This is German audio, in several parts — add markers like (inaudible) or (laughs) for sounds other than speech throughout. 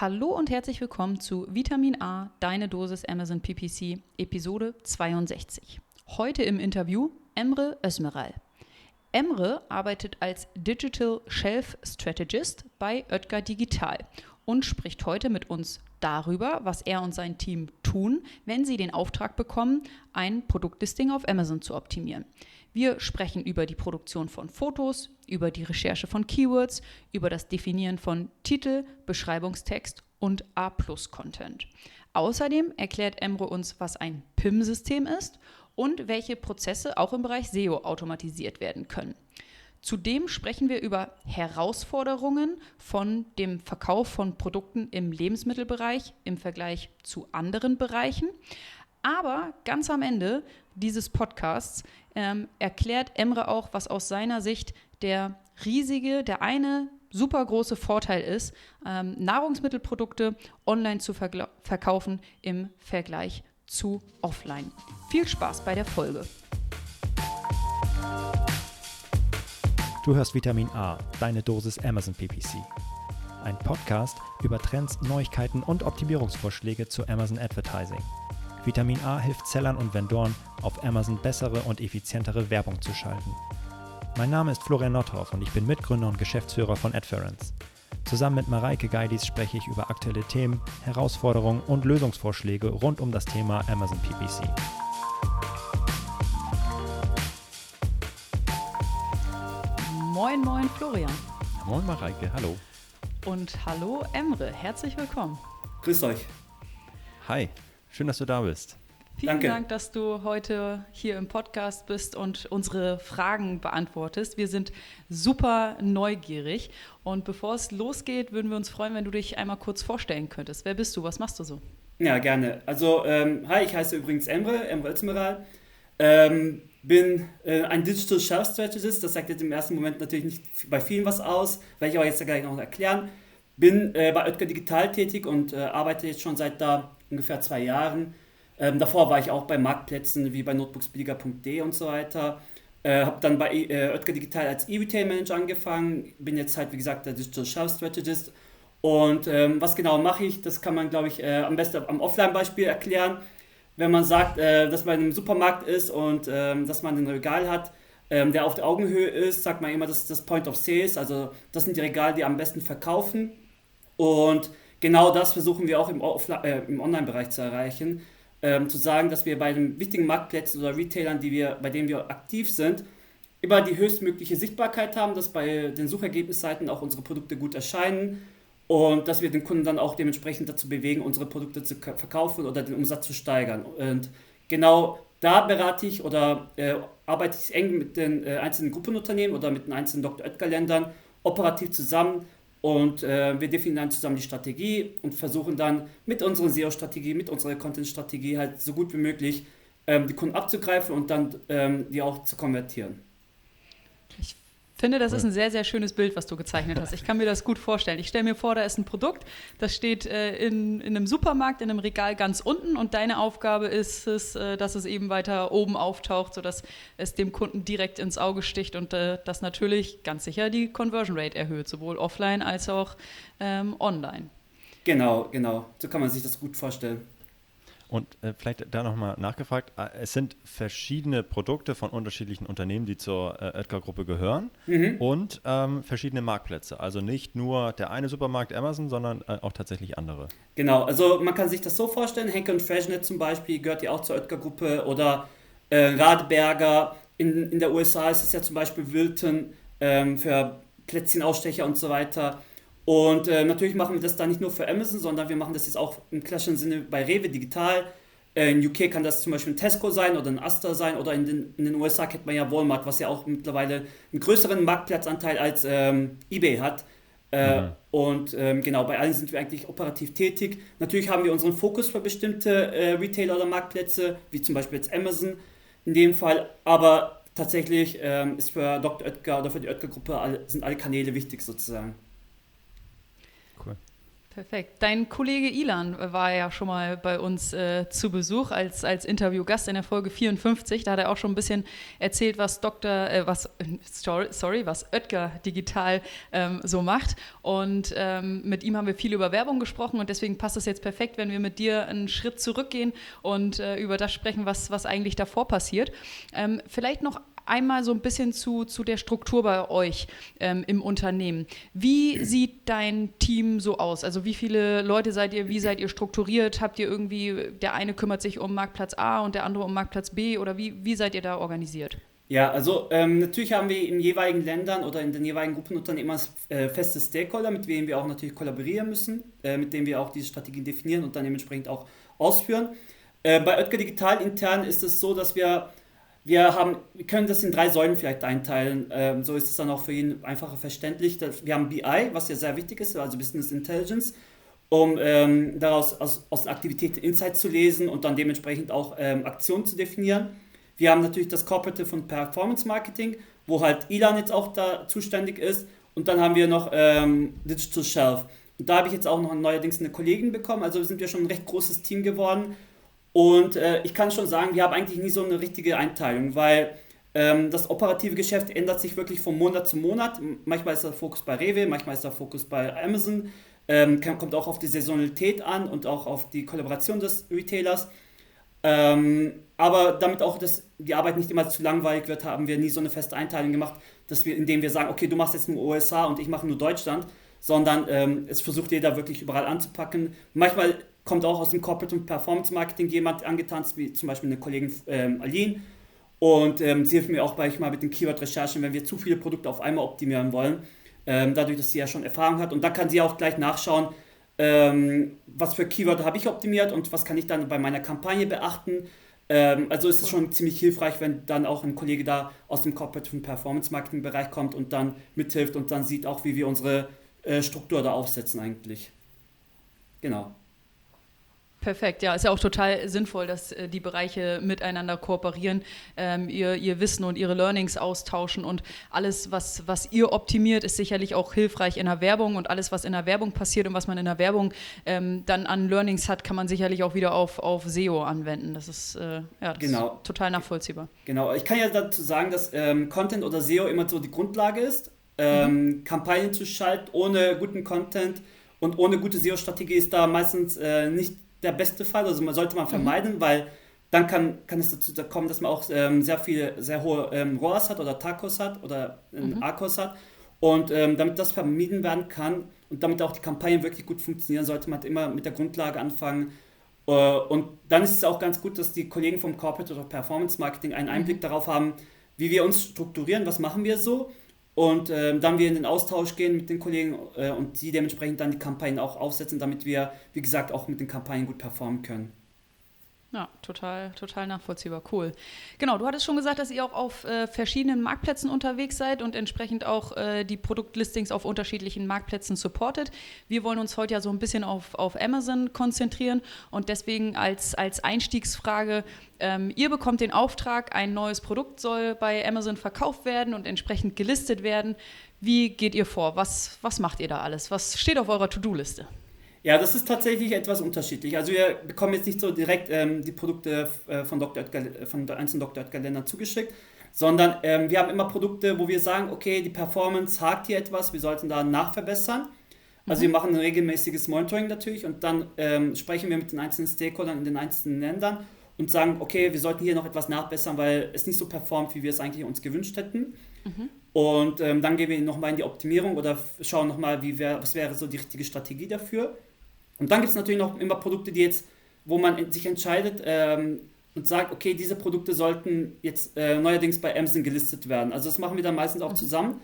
Hallo und herzlich willkommen zu Vitamin A, deine Dosis Amazon PPC, Episode 62. Heute im Interview Emre Özmeral. Emre arbeitet als Digital Shelf Strategist bei Oetker Digital und spricht heute mit uns darüber, was er und sein Team tun, wenn sie den Auftrag bekommen, ein Produktlisting auf Amazon zu optimieren. Wir sprechen über die Produktion von Fotos, über die Recherche von Keywords, über das Definieren von Titel, Beschreibungstext und A-Plus-Content. Außerdem erklärt Emre uns, was ein PIM-System ist und welche Prozesse auch im Bereich SEO automatisiert werden können. Zudem sprechen wir über Herausforderungen von dem Verkauf von Produkten im Lebensmittelbereich im Vergleich zu anderen Bereichen. Aber ganz am Ende dieses Podcasts ähm, erklärt Emre auch, was aus seiner Sicht der riesige, der eine super große Vorteil ist, ähm, Nahrungsmittelprodukte online zu verkaufen im Vergleich zu offline. Viel Spaß bei der Folge. Du hörst Vitamin A, deine Dosis Amazon PPC. Ein Podcast über Trends, Neuigkeiten und Optimierungsvorschläge zu Amazon Advertising. Vitamin A hilft Sellern und Vendoren, auf Amazon bessere und effizientere Werbung zu schalten. Mein Name ist Florian Nothoff und ich bin Mitgründer und Geschäftsführer von Adference. Zusammen mit Mareike Geidis spreche ich über aktuelle Themen, Herausforderungen und Lösungsvorschläge rund um das Thema Amazon PPC. Moin, moin, Florian. Moin, Mareike, hallo. Und hallo, Emre, herzlich willkommen. Grüß euch. Hi. Schön, dass du da bist. Vielen Danke. Dank, dass du heute hier im Podcast bist und unsere Fragen beantwortest. Wir sind super neugierig. Und bevor es losgeht, würden wir uns freuen, wenn du dich einmal kurz vorstellen könntest. Wer bist du? Was machst du so? Ja, gerne. Also, ähm, hi, ich heiße übrigens Emre, Emre Özmeral. Ähm, bin äh, ein Digital Shelf Strategist. Das sagt jetzt im ersten Moment natürlich nicht bei vielen was aus, werde ich aber jetzt gleich noch erklären. Bin äh, bei Oetker Digital tätig und äh, arbeite jetzt schon seit da ungefähr zwei Jahren. Ähm, davor war ich auch bei Marktplätzen wie bei notebooksbilliger.de und so weiter. Äh, habe dann bei äh, Oetker Digital als E-Retail Manager angefangen. Bin jetzt halt, wie gesagt, der Digital Shelf Strategist. Und ähm, was genau mache ich, das kann man, glaube ich, äh, am besten am Offline-Beispiel erklären. Wenn man sagt, äh, dass man im Supermarkt ist und ähm, dass man ein Regal hat, ähm, der auf der Augenhöhe ist, sagt man immer, das ist das Point of Sales. Also das sind die Regale, die am besten verkaufen. Und genau das versuchen wir auch im, äh, im Online-Bereich zu erreichen. Ähm, zu sagen, dass wir bei den wichtigen Marktplätzen oder Retailern, die wir, bei denen wir aktiv sind, immer die höchstmögliche Sichtbarkeit haben, dass bei den Suchergebnisseiten auch unsere Produkte gut erscheinen und dass wir den Kunden dann auch dementsprechend dazu bewegen, unsere Produkte zu verkaufen oder den Umsatz zu steigern. Und genau da berate ich oder äh, arbeite ich eng mit den äh, einzelnen Gruppenunternehmen oder mit den einzelnen Dr. Oetker-Ländern operativ zusammen, und äh, wir definieren dann zusammen die Strategie und versuchen dann mit unserer SEO-Strategie, mit unserer Content-Strategie halt so gut wie möglich ähm, die Kunden abzugreifen und dann ähm, die auch zu konvertieren finde, das ist ein sehr, sehr schönes Bild, was du gezeichnet hast. Ich kann mir das gut vorstellen. Ich stelle mir vor, da ist ein Produkt, das steht äh, in, in einem Supermarkt, in einem Regal ganz unten und deine Aufgabe ist es, äh, dass es eben weiter oben auftaucht, sodass es dem Kunden direkt ins Auge sticht und äh, das natürlich ganz sicher die Conversion Rate erhöht, sowohl offline als auch ähm, online. Genau, genau. So kann man sich das gut vorstellen. Und äh, vielleicht da nochmal nachgefragt, äh, es sind verschiedene Produkte von unterschiedlichen Unternehmen, die zur äh, Oetker-Gruppe gehören mhm. und ähm, verschiedene Marktplätze. Also nicht nur der eine Supermarkt Amazon, sondern äh, auch tatsächlich andere. Genau, also man kann sich das so vorstellen, Henke und Freshnet zum Beispiel gehört ja auch zur Oetker-Gruppe oder äh, Radberger. In, in der USA ist es ja zum Beispiel Wilton ähm, für Plätzchenausstecher und so weiter. Und äh, natürlich machen wir das da nicht nur für Amazon, sondern wir machen das jetzt auch im klassischen Sinne bei Rewe digital. Äh, in UK kann das zum Beispiel ein Tesco sein oder ein Astor sein oder in den, in den USA kennt man ja Walmart, was ja auch mittlerweile einen größeren Marktplatzanteil als ähm, eBay hat. Äh, mhm. Und ähm, genau, bei allen sind wir eigentlich operativ tätig. Natürlich haben wir unseren Fokus für bestimmte äh, Retailer oder Marktplätze, wie zum Beispiel jetzt Amazon in dem Fall, aber tatsächlich ähm, ist für Dr. Oetker oder für die Oetker-Gruppe sind alle Kanäle wichtig sozusagen. Perfekt. Dein Kollege Ilan war ja schon mal bei uns äh, zu Besuch als, als Interviewgast in der Folge 54. Da hat er auch schon ein bisschen erzählt, was Dr. Äh, was sorry, was Oetker digital ähm, so macht. Und ähm, mit ihm haben wir viel über Werbung gesprochen und deswegen passt es jetzt perfekt, wenn wir mit dir einen Schritt zurückgehen und äh, über das sprechen, was, was eigentlich davor passiert. Ähm, vielleicht noch einmal so ein bisschen zu, zu der Struktur bei euch ähm, im Unternehmen. Wie sieht dein Team so aus? Also wie viele Leute seid ihr, wie seid ihr strukturiert? Habt ihr irgendwie, der eine kümmert sich um Marktplatz A und der andere um Marktplatz B oder wie, wie seid ihr da organisiert? Ja, also ähm, natürlich haben wir in jeweiligen Ländern oder in den jeweiligen Gruppenunternehmen äh, feste Stakeholder, mit denen wir auch natürlich kollaborieren müssen, äh, mit denen wir auch diese Strategien definieren und dann dementsprechend auch ausführen. Äh, bei Oetker Digital intern ist es so, dass wir wir, haben, wir können das in drei Säulen vielleicht einteilen. Ähm, so ist es dann auch für ihn einfacher verständlich. Wir haben BI, was ja sehr wichtig ist, also Business Intelligence, um ähm, daraus aus, aus den Aktivitäten Insights zu lesen und dann dementsprechend auch ähm, Aktionen zu definieren. Wir haben natürlich das Corporate und Performance Marketing, wo halt Ilan jetzt auch da zuständig ist. Und dann haben wir noch ähm, Digital Shelf. Und da habe ich jetzt auch noch neuerdings eine Kollegin bekommen. Also sind wir schon ein recht großes Team geworden und äh, ich kann schon sagen, wir haben eigentlich nie so eine richtige Einteilung, weil ähm, das operative Geschäft ändert sich wirklich von Monat zu Monat. Manchmal ist der Fokus bei Rewe, manchmal ist der Fokus bei Amazon. Ähm, kommt auch auf die Saisonalität an und auch auf die Kollaboration des Retailers. Ähm, aber damit auch das, die Arbeit nicht immer zu langweilig wird, haben wir nie so eine feste Einteilung gemacht, dass wir, indem wir sagen, okay, du machst jetzt nur USA und ich mache nur Deutschland, sondern ähm, es versucht jeder wirklich überall anzupacken. Manchmal kommt auch aus dem Corporate und Performance Marketing jemand angetanzt, wie zum Beispiel eine Kollegin ähm, Aline. Und ähm, sie hilft mir auch manchmal mit den Keyword-Recherchen, wenn wir zu viele Produkte auf einmal optimieren wollen. Ähm, dadurch, dass sie ja schon Erfahrung hat. Und da kann sie auch gleich nachschauen, ähm, was für Keyword habe ich optimiert und was kann ich dann bei meiner Kampagne beachten. Ähm, also ist es schon ziemlich hilfreich, wenn dann auch ein Kollege da aus dem Corporate und Performance Marketing Bereich kommt und dann mithilft und dann sieht auch, wie wir unsere äh, Struktur da aufsetzen eigentlich. Genau. Perfekt, ja, ist ja auch total sinnvoll, dass äh, die Bereiche miteinander kooperieren, ähm, ihr, ihr Wissen und ihre Learnings austauschen und alles, was, was ihr optimiert, ist sicherlich auch hilfreich in der Werbung und alles, was in der Werbung passiert und was man in der Werbung ähm, dann an Learnings hat, kann man sicherlich auch wieder auf, auf SEO anwenden. Das ist, äh, ja, das genau. ist total nachvollziehbar. Genau, ich kann ja dazu sagen, dass ähm, Content oder SEO immer so die Grundlage ist. Ähm, mhm. Kampagnen zu schalten ohne guten Content und ohne gute SEO-Strategie ist da meistens äh, nicht der beste Fall. Also man sollte man mhm. vermeiden, mhm. weil dann kann, kann es dazu kommen, dass man auch ähm, sehr viele, sehr hohe ähm, ROAS hat oder Tacos hat oder ähm, mhm. Akos hat. Und ähm, damit das vermieden werden kann und damit auch die Kampagnen wirklich gut funktionieren, sollte man halt immer mit der Grundlage anfangen. Äh, und dann ist es auch ganz gut, dass die Kollegen vom Corporate oder Performance Marketing einen Einblick mhm. darauf haben, wie wir uns strukturieren, was machen wir so und ähm, dann wir in den Austausch gehen mit den Kollegen äh, und sie dementsprechend dann die Kampagnen auch aufsetzen, damit wir, wie gesagt, auch mit den Kampagnen gut performen können. Ja, total, total nachvollziehbar. Cool. Genau, du hattest schon gesagt, dass ihr auch auf äh, verschiedenen Marktplätzen unterwegs seid und entsprechend auch äh, die Produktlistings auf unterschiedlichen Marktplätzen supportet. Wir wollen uns heute ja so ein bisschen auf, auf Amazon konzentrieren und deswegen als, als Einstiegsfrage, ähm, ihr bekommt den Auftrag, ein neues Produkt soll bei Amazon verkauft werden und entsprechend gelistet werden. Wie geht ihr vor? Was, was macht ihr da alles? Was steht auf eurer To-Do-Liste? Ja, das ist tatsächlich etwas unterschiedlich. Also wir bekommen jetzt nicht so direkt ähm, die Produkte äh, von, Dr. Oetker, von der einzelnen Dr. Oetker Ländern zugeschickt, sondern ähm, wir haben immer Produkte, wo wir sagen, okay, die Performance hakt hier etwas, wir sollten da nachverbessern. Also mhm. wir machen ein regelmäßiges Monitoring natürlich und dann ähm, sprechen wir mit den einzelnen Stakeholdern in den einzelnen Ländern und sagen, okay, wir sollten hier noch etwas nachbessern, weil es nicht so performt, wie wir es eigentlich uns gewünscht hätten. Mhm. Und ähm, dann gehen wir nochmal in die Optimierung oder schauen nochmal, wär, was wäre so die richtige Strategie dafür. Und dann gibt es natürlich noch immer Produkte, die jetzt, wo man sich entscheidet ähm, und sagt, okay, diese Produkte sollten jetzt äh, neuerdings bei Amazon gelistet werden. Also das machen wir dann meistens auch mhm. zusammen,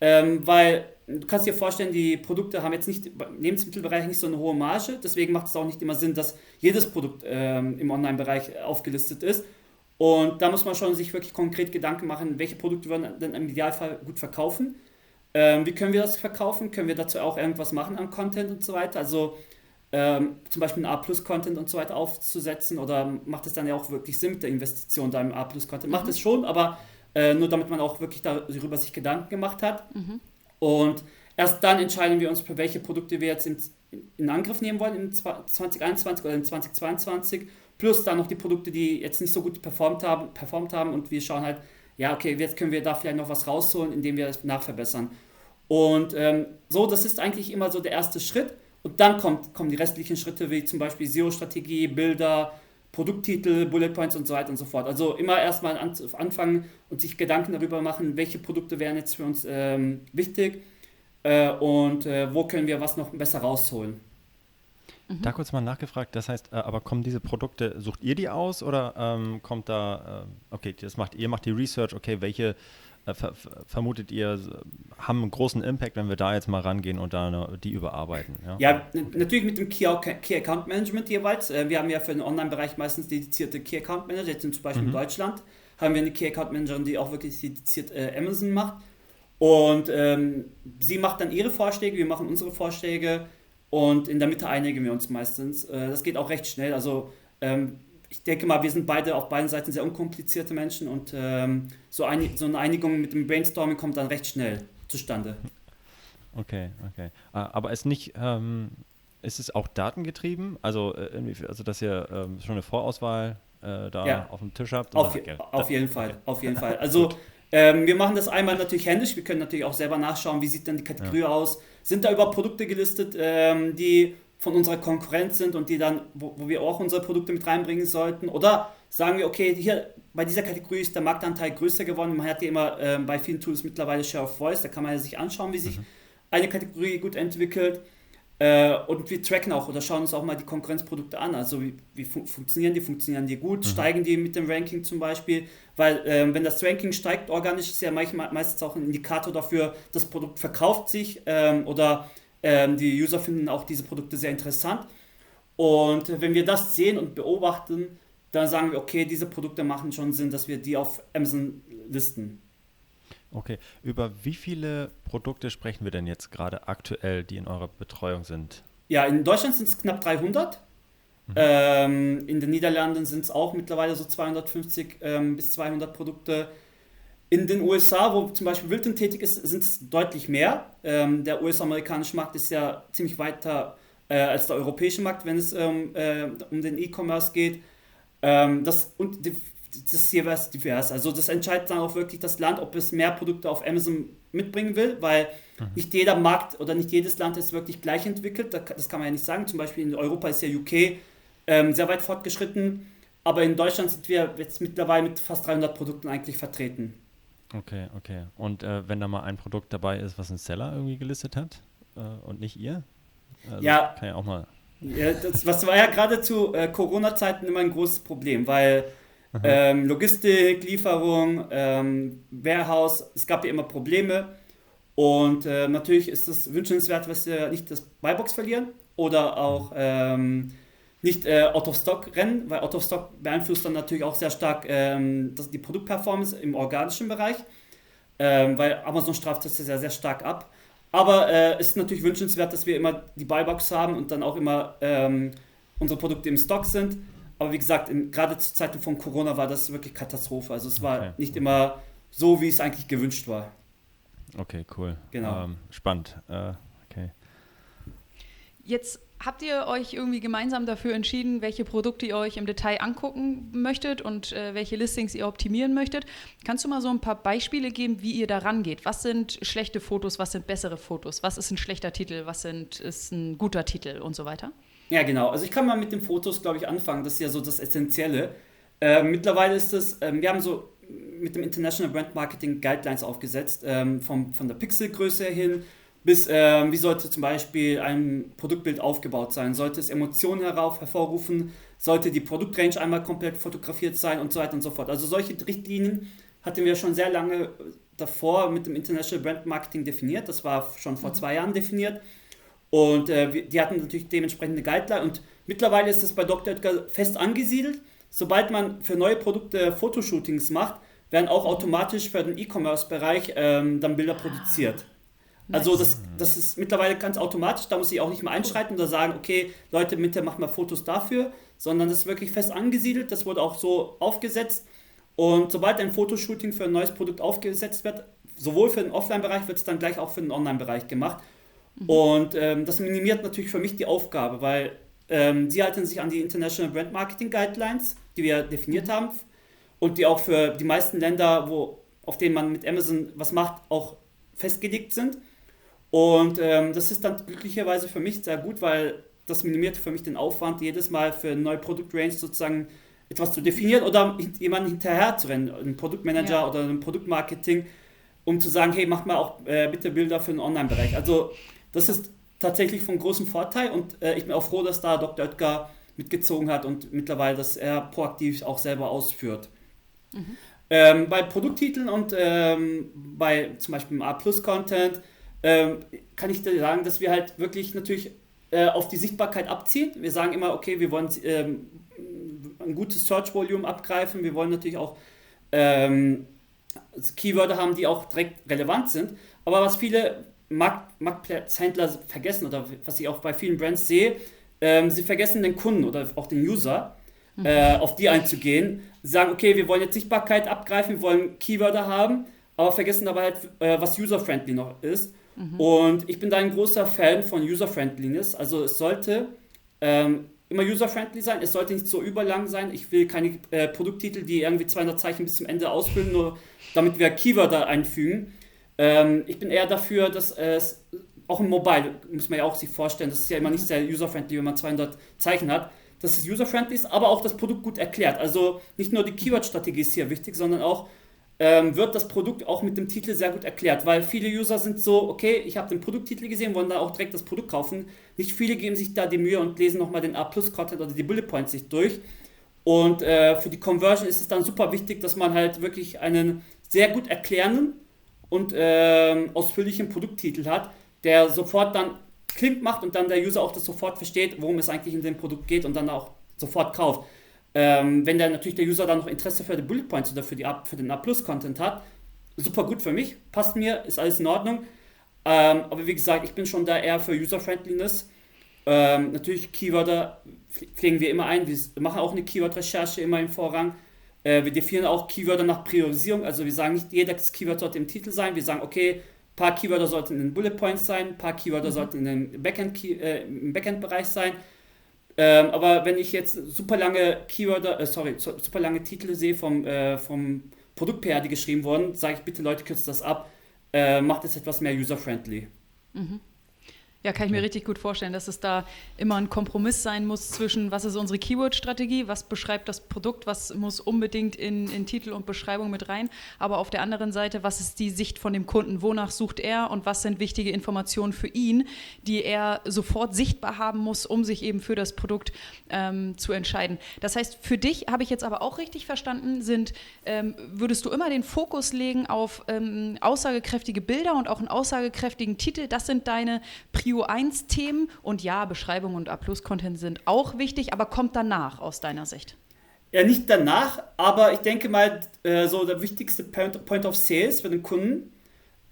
ähm, weil du kannst dir vorstellen, die Produkte haben jetzt nicht im Lebensmittelbereich nicht so eine hohe Marge, deswegen macht es auch nicht immer Sinn, dass jedes Produkt ähm, im Online-Bereich aufgelistet ist. Und da muss man schon sich wirklich konkret Gedanken machen, welche Produkte würden denn im Idealfall gut verkaufen. Ähm, wie können wir das verkaufen? Können wir dazu auch irgendwas machen an Content und so weiter? Also ähm, zum Beispiel einen A-Plus-Content und so weiter aufzusetzen oder macht es dann ja auch wirklich Sinn mit der Investition da im A-Plus-Content? Macht mhm. es schon, aber äh, nur damit man auch wirklich darüber sich Gedanken gemacht hat. Mhm. Und erst dann entscheiden wir uns, für welche Produkte wir jetzt in, in Angriff nehmen wollen in 2021 oder in 2022, plus dann noch die Produkte, die jetzt nicht so gut performt haben, performt haben und wir schauen halt, ja, okay, jetzt können wir da vielleicht noch was rausholen, indem wir das nachverbessern. Und ähm, so, das ist eigentlich immer so der erste Schritt. Und dann kommt, kommen die restlichen Schritte, wie zum Beispiel SEO-Strategie, Bilder, Produkttitel, Bullet Points und so weiter und so fort. Also immer erstmal an, anfangen und sich Gedanken darüber machen, welche Produkte wären jetzt für uns ähm, wichtig äh, und äh, wo können wir was noch besser rausholen. Mhm. Da kurz mal nachgefragt, das heißt, äh, aber kommen diese Produkte, sucht ihr die aus oder ähm, kommt da, äh, okay, das macht ihr macht die Research, okay, welche äh, ver vermutet ihr, haben einen großen Impact, wenn wir da jetzt mal rangehen und da die überarbeiten? Ja, ja natürlich mit dem Key, Key, Account Management jeweils. Äh, wir haben ja für den Online-Bereich meistens dedizierte Key Account Manager. Jetzt zum Beispiel mhm. in Deutschland haben wir eine Key Account Managerin, die auch wirklich dediziert äh, Amazon macht. Und ähm, sie macht dann ihre Vorschläge, wir machen unsere Vorschläge und in der Mitte einigen wir uns meistens. Äh, das geht auch recht schnell. Also ähm, ich denke mal, wir sind beide auf beiden Seiten sehr unkomplizierte Menschen und ähm, so, ein, so eine Einigung mit dem Brainstorming kommt dann recht schnell zustande. Okay, okay. Ah, aber ist nicht, ähm, ist es auch datengetrieben? Also, äh, also dass ihr ähm, schon eine Vorauswahl äh, da ja. auf dem Tisch habt? Auf, je, auf jeden Fall, auf jeden Fall. (laughs) Also ähm, wir machen das einmal natürlich händisch, wir können natürlich auch selber nachschauen, wie sieht denn die Kategorie ja. aus. Sind da überhaupt Produkte gelistet, ähm, die von unserer Konkurrenz sind und die dann, wo, wo, wir auch unsere Produkte mit reinbringen sollten? Oder sagen wir, okay, hier bei dieser Kategorie ist der Marktanteil größer geworden. Man hat ja immer äh, bei vielen Tools mittlerweile Share of Voice, da kann man ja sich anschauen, wie sich mhm. eine Kategorie gut entwickelt. Äh, und wir tracken auch oder schauen uns auch mal die Konkurrenzprodukte an. Also wie, wie fun funktionieren die? Funktionieren die gut? Mhm. Steigen die mit dem Ranking zum Beispiel? Weil äh, wenn das Ranking steigt organisch, ist ja manchmal, meistens auch ein Indikator dafür, das Produkt verkauft sich ähm, oder ähm, die User finden auch diese Produkte sehr interessant. Und wenn wir das sehen und beobachten, dann sagen wir, okay, diese Produkte machen schon Sinn, dass wir die auf Amazon listen. Okay, über wie viele Produkte sprechen wir denn jetzt gerade aktuell, die in eurer Betreuung sind? Ja, in Deutschland sind es knapp 300. Mhm. Ähm, in den Niederlanden sind es auch mittlerweile so 250 ähm, bis 200 Produkte. In den USA, wo zum Beispiel Wilton tätig ist, sind es deutlich mehr. Ähm, der US-amerikanische Markt ist ja ziemlich weiter äh, als der europäische Markt, wenn es ähm, äh, um den E-Commerce geht. Ähm, das, und die, das ist jeweils divers. Also das entscheidet dann auch wirklich das Land, ob es mehr Produkte auf Amazon mitbringen will, weil mhm. nicht jeder Markt oder nicht jedes Land ist wirklich gleich entwickelt. Das kann man ja nicht sagen. Zum Beispiel in Europa ist ja UK ähm, sehr weit fortgeschritten, aber in Deutschland sind wir jetzt mittlerweile mit fast 300 Produkten eigentlich vertreten. Okay, okay. Und äh, wenn da mal ein Produkt dabei ist, was ein Seller irgendwie gelistet hat äh, und nicht ihr? Also ja. Kann ja auch mal. Ja, das, was war ja gerade zu äh, Corona-Zeiten immer ein großes Problem, weil ähm, Logistik, Lieferung, ähm, Warehouse, es gab ja immer Probleme. Und äh, natürlich ist es wünschenswert, dass wir nicht das Buybox verlieren oder auch ähm, nicht äh, Out of Stock rennen, weil Out of Stock beeinflusst dann natürlich auch sehr stark ähm, das, die Produktperformance im organischen Bereich, ähm, weil Amazon straft das sehr, sehr stark ab. Aber äh, es ist natürlich wünschenswert, dass wir immer die Buybox haben und dann auch immer ähm, unsere Produkte im Stock sind. Aber wie gesagt, in, gerade zu Zeiten von Corona war das wirklich Katastrophe. Also es war okay. nicht immer so, wie es eigentlich gewünscht war. Okay, cool. Genau. Ähm, spannend. Äh, okay. Jetzt habt ihr euch irgendwie gemeinsam dafür entschieden, welche Produkte ihr euch im Detail angucken möchtet und äh, welche Listings ihr optimieren möchtet. Kannst du mal so ein paar Beispiele geben, wie ihr da rangeht? Was sind schlechte Fotos, was sind bessere Fotos? Was ist ein schlechter Titel, was sind, ist ein guter Titel und so weiter? Ja, genau. Also ich kann mal mit den Fotos, glaube ich, anfangen. Das ist ja so das Essentielle. Äh, mittlerweile ist es, äh, wir haben so mit dem International Brand Marketing Guidelines aufgesetzt, ähm, vom, von der Pixelgröße hin bis äh, wie sollte zum Beispiel ein Produktbild aufgebaut sein? Sollte es Emotionen herauf, hervorrufen? Sollte die Produktrange einmal komplett fotografiert sein und so weiter und so fort? Also solche Richtlinien hatten wir schon sehr lange davor mit dem International Brand Marketing definiert. Das war schon vor mhm. zwei Jahren definiert. Und äh, die hatten natürlich dementsprechende Guideline und mittlerweile ist das bei Dr. Edgar fest angesiedelt. Sobald man für neue Produkte Fotoshootings macht, werden auch automatisch für den E-Commerce-Bereich ähm, dann Bilder produziert. Also das, das ist mittlerweile ganz automatisch, da muss ich auch nicht mehr einschreiten oder sagen, okay, Leute, bitte macht mal Fotos dafür, sondern das ist wirklich fest angesiedelt, das wurde auch so aufgesetzt. Und sobald ein Fotoshooting für ein neues Produkt aufgesetzt wird, sowohl für den Offline-Bereich wird es dann gleich auch für den Online-Bereich gemacht. Mhm. Und ähm, das minimiert natürlich für mich die Aufgabe, weil ähm, sie halten sich an die International Brand Marketing Guidelines, die wir definiert mhm. haben und die auch für die meisten Länder, wo, auf denen man mit Amazon was macht, auch festgelegt sind. Und ähm, das ist dann glücklicherweise für mich sehr gut, weil das minimiert für mich den Aufwand, jedes Mal für eine neue Produktrange sozusagen etwas zu definieren oder jemanden hinterher zu rennen, einen Produktmanager ja. oder ein Produktmarketing, um zu sagen, hey, mach mal auch äh, bitte Bilder für den Online-Bereich. Also das ist tatsächlich von großem Vorteil und äh, ich bin auch froh, dass da Dr. Oetker mitgezogen hat und mittlerweile das er proaktiv auch selber ausführt. Mhm. Ähm, bei Produkttiteln und ähm, bei zum Beispiel A-Plus-Content ähm, kann ich dir sagen, dass wir halt wirklich natürlich äh, auf die Sichtbarkeit abziehen. Wir sagen immer, okay, wir wollen ähm, ein gutes Search-Volume abgreifen, wir wollen natürlich auch ähm, Keywörter haben, die auch direkt relevant sind. Aber was viele Marktplatzhändler vergessen oder was ich auch bei vielen Brands sehe, ähm, sie vergessen den Kunden oder auch den User, mhm. äh, auf die einzugehen. Sie sagen, okay, wir wollen jetzt Sichtbarkeit abgreifen, wir wollen Keywörter haben, aber vergessen dabei halt, äh, was user-friendly noch ist. Mhm. Und ich bin da ein großer Fan von User-Friendliness. Also es sollte ähm, immer user-friendly sein, es sollte nicht so überlang sein. Ich will keine äh, Produkttitel, die irgendwie 200 Zeichen bis zum Ende ausfüllen, nur damit wir Keywörter einfügen. Ähm, ich bin eher dafür, dass es auch im Mobile, muss man ja auch sich vorstellen, das ist ja immer nicht mhm. sehr user-friendly, wenn man 200 Zeichen hat, dass es user-friendly ist, aber auch das Produkt gut erklärt. Also nicht nur die Keyword-Strategie ist hier wichtig, sondern auch ähm, wird das Produkt auch mit dem Titel sehr gut erklärt, weil viele User sind so, okay, ich habe den Produkttitel gesehen, wollen da auch direkt das Produkt kaufen. Nicht viele geben sich da die Mühe und lesen nochmal den A-Plus-Content oder die Bullet Points sich durch. Und äh, für die Conversion ist es dann super wichtig, dass man halt wirklich einen sehr gut erklärenden und äh, ausführlichen Produkttitel hat, der sofort dann Klick macht und dann der User auch das sofort versteht, worum es eigentlich in dem Produkt geht und dann auch sofort kauft. Ähm, wenn der natürlich der User dann noch Interesse für die Bullet Points oder für, die, für den A-Plus-Content hat, super gut für mich, passt mir, ist alles in Ordnung. Ähm, aber wie gesagt, ich bin schon da eher für User-Friendliness. Ähm, natürlich Keywörter pflegen wir immer ein. Wir machen auch eine Keyword-Recherche immer im Vorrang. Äh, wir definieren auch Keywörter nach Priorisierung. Also wir sagen nicht, jedes Keyword sollte im Titel sein. Wir sagen, okay, ein paar Keywörter sollten in den Bullet Points sein, ein paar Keywörter mhm. sollten in den Backend, äh, im Backend-Bereich sein. Ähm, aber wenn ich jetzt super lange Keywörter, äh, sorry, super lange Titel sehe vom, äh, vom Produkt-PR, die geschrieben wurden, sage ich bitte Leute, kürzt das ab, äh, macht es etwas mehr user-friendly. Mhm. Ja, kann ich mir richtig gut vorstellen, dass es da immer ein Kompromiss sein muss zwischen, was ist unsere Keyword-Strategie, was beschreibt das Produkt, was muss unbedingt in, in Titel und Beschreibung mit rein, aber auf der anderen Seite, was ist die Sicht von dem Kunden, wonach sucht er und was sind wichtige Informationen für ihn, die er sofort sichtbar haben muss, um sich eben für das Produkt ähm, zu entscheiden. Das heißt, für dich habe ich jetzt aber auch richtig verstanden, sind, ähm, würdest du immer den Fokus legen auf ähm, aussagekräftige Bilder und auch einen aussagekräftigen Titel, das sind deine Prioritäten Prio 1 Themen und ja, Beschreibung und A-Plus-Content sind auch wichtig, aber kommt danach aus deiner Sicht? Ja, nicht danach, aber ich denke mal, äh, so der wichtigste Point, Point, of Sales für den Kunden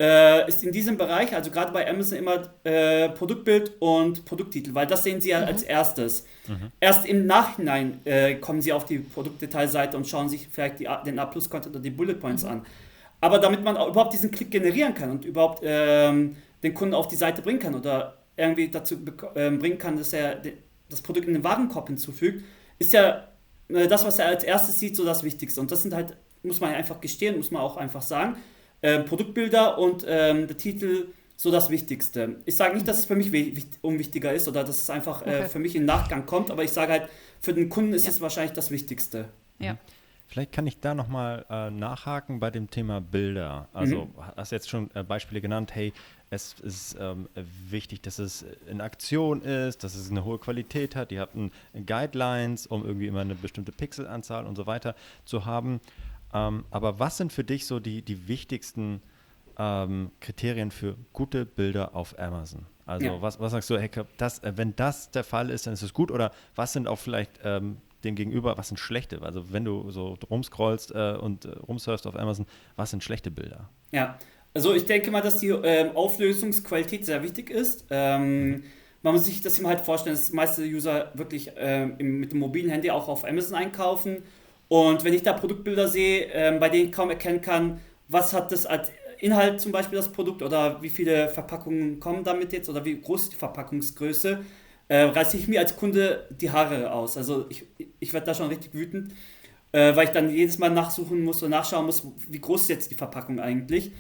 äh, ist in diesem Bereich, also gerade bei Amazon immer äh, Produktbild und Produkttitel, weil das sehen sie ja mhm. als erstes. Mhm. Erst im Nachhinein äh, kommen sie auf die Produktdetailseite und schauen sich vielleicht die, den A-Plus-Content oder die Bullet Points mhm. an. Aber damit man überhaupt diesen Klick generieren kann und überhaupt ähm, den Kunden auf die Seite bringen kann oder irgendwie dazu äh, bringen kann, dass er das Produkt in den Warenkorb hinzufügt, ist ja äh, das, was er als erstes sieht, so das Wichtigste. Und das sind halt, muss man einfach gestehen, muss man auch einfach sagen, äh, Produktbilder und ähm, der Titel so das Wichtigste. Ich sage nicht, dass es für mich unwichtiger ist oder dass es einfach äh, okay. für mich im Nachgang kommt, aber ich sage halt, für den Kunden ist ja. es wahrscheinlich das Wichtigste. Ja. Vielleicht kann ich da nochmal äh, nachhaken bei dem Thema Bilder. Also mhm. hast jetzt schon äh, Beispiele genannt, hey, es ist ähm, wichtig, dass es in Aktion ist, dass es eine hohe Qualität hat. Die hatten Guidelines, um irgendwie immer eine bestimmte Pixelanzahl und so weiter zu haben. Ähm, aber was sind für dich so die, die wichtigsten ähm, Kriterien für gute Bilder auf Amazon? Also ja. was, was sagst du, hey, das, äh, wenn das der Fall ist, dann ist es gut? Oder was sind auch vielleicht ähm, dem Gegenüber, was sind schlechte? Also wenn du so rumscrollst äh, und äh, rumsurfst auf Amazon, was sind schlechte Bilder? Ja, also ich denke mal, dass die ähm, Auflösungsqualität sehr wichtig ist. Ähm, man muss sich das immer halt vorstellen, dass die meisten User wirklich ähm, mit dem mobilen Handy auch auf Amazon einkaufen. Und wenn ich da Produktbilder sehe, ähm, bei denen ich kaum erkennen kann, was hat das als Inhalt zum Beispiel das Produkt oder wie viele Verpackungen kommen damit jetzt oder wie groß ist die Verpackungsgröße, äh, reiße ich mir als Kunde die Haare aus. Also ich, ich werde da schon richtig wütend, äh, weil ich dann jedes Mal nachsuchen muss und nachschauen muss, wie groß ist jetzt die Verpackung eigentlich.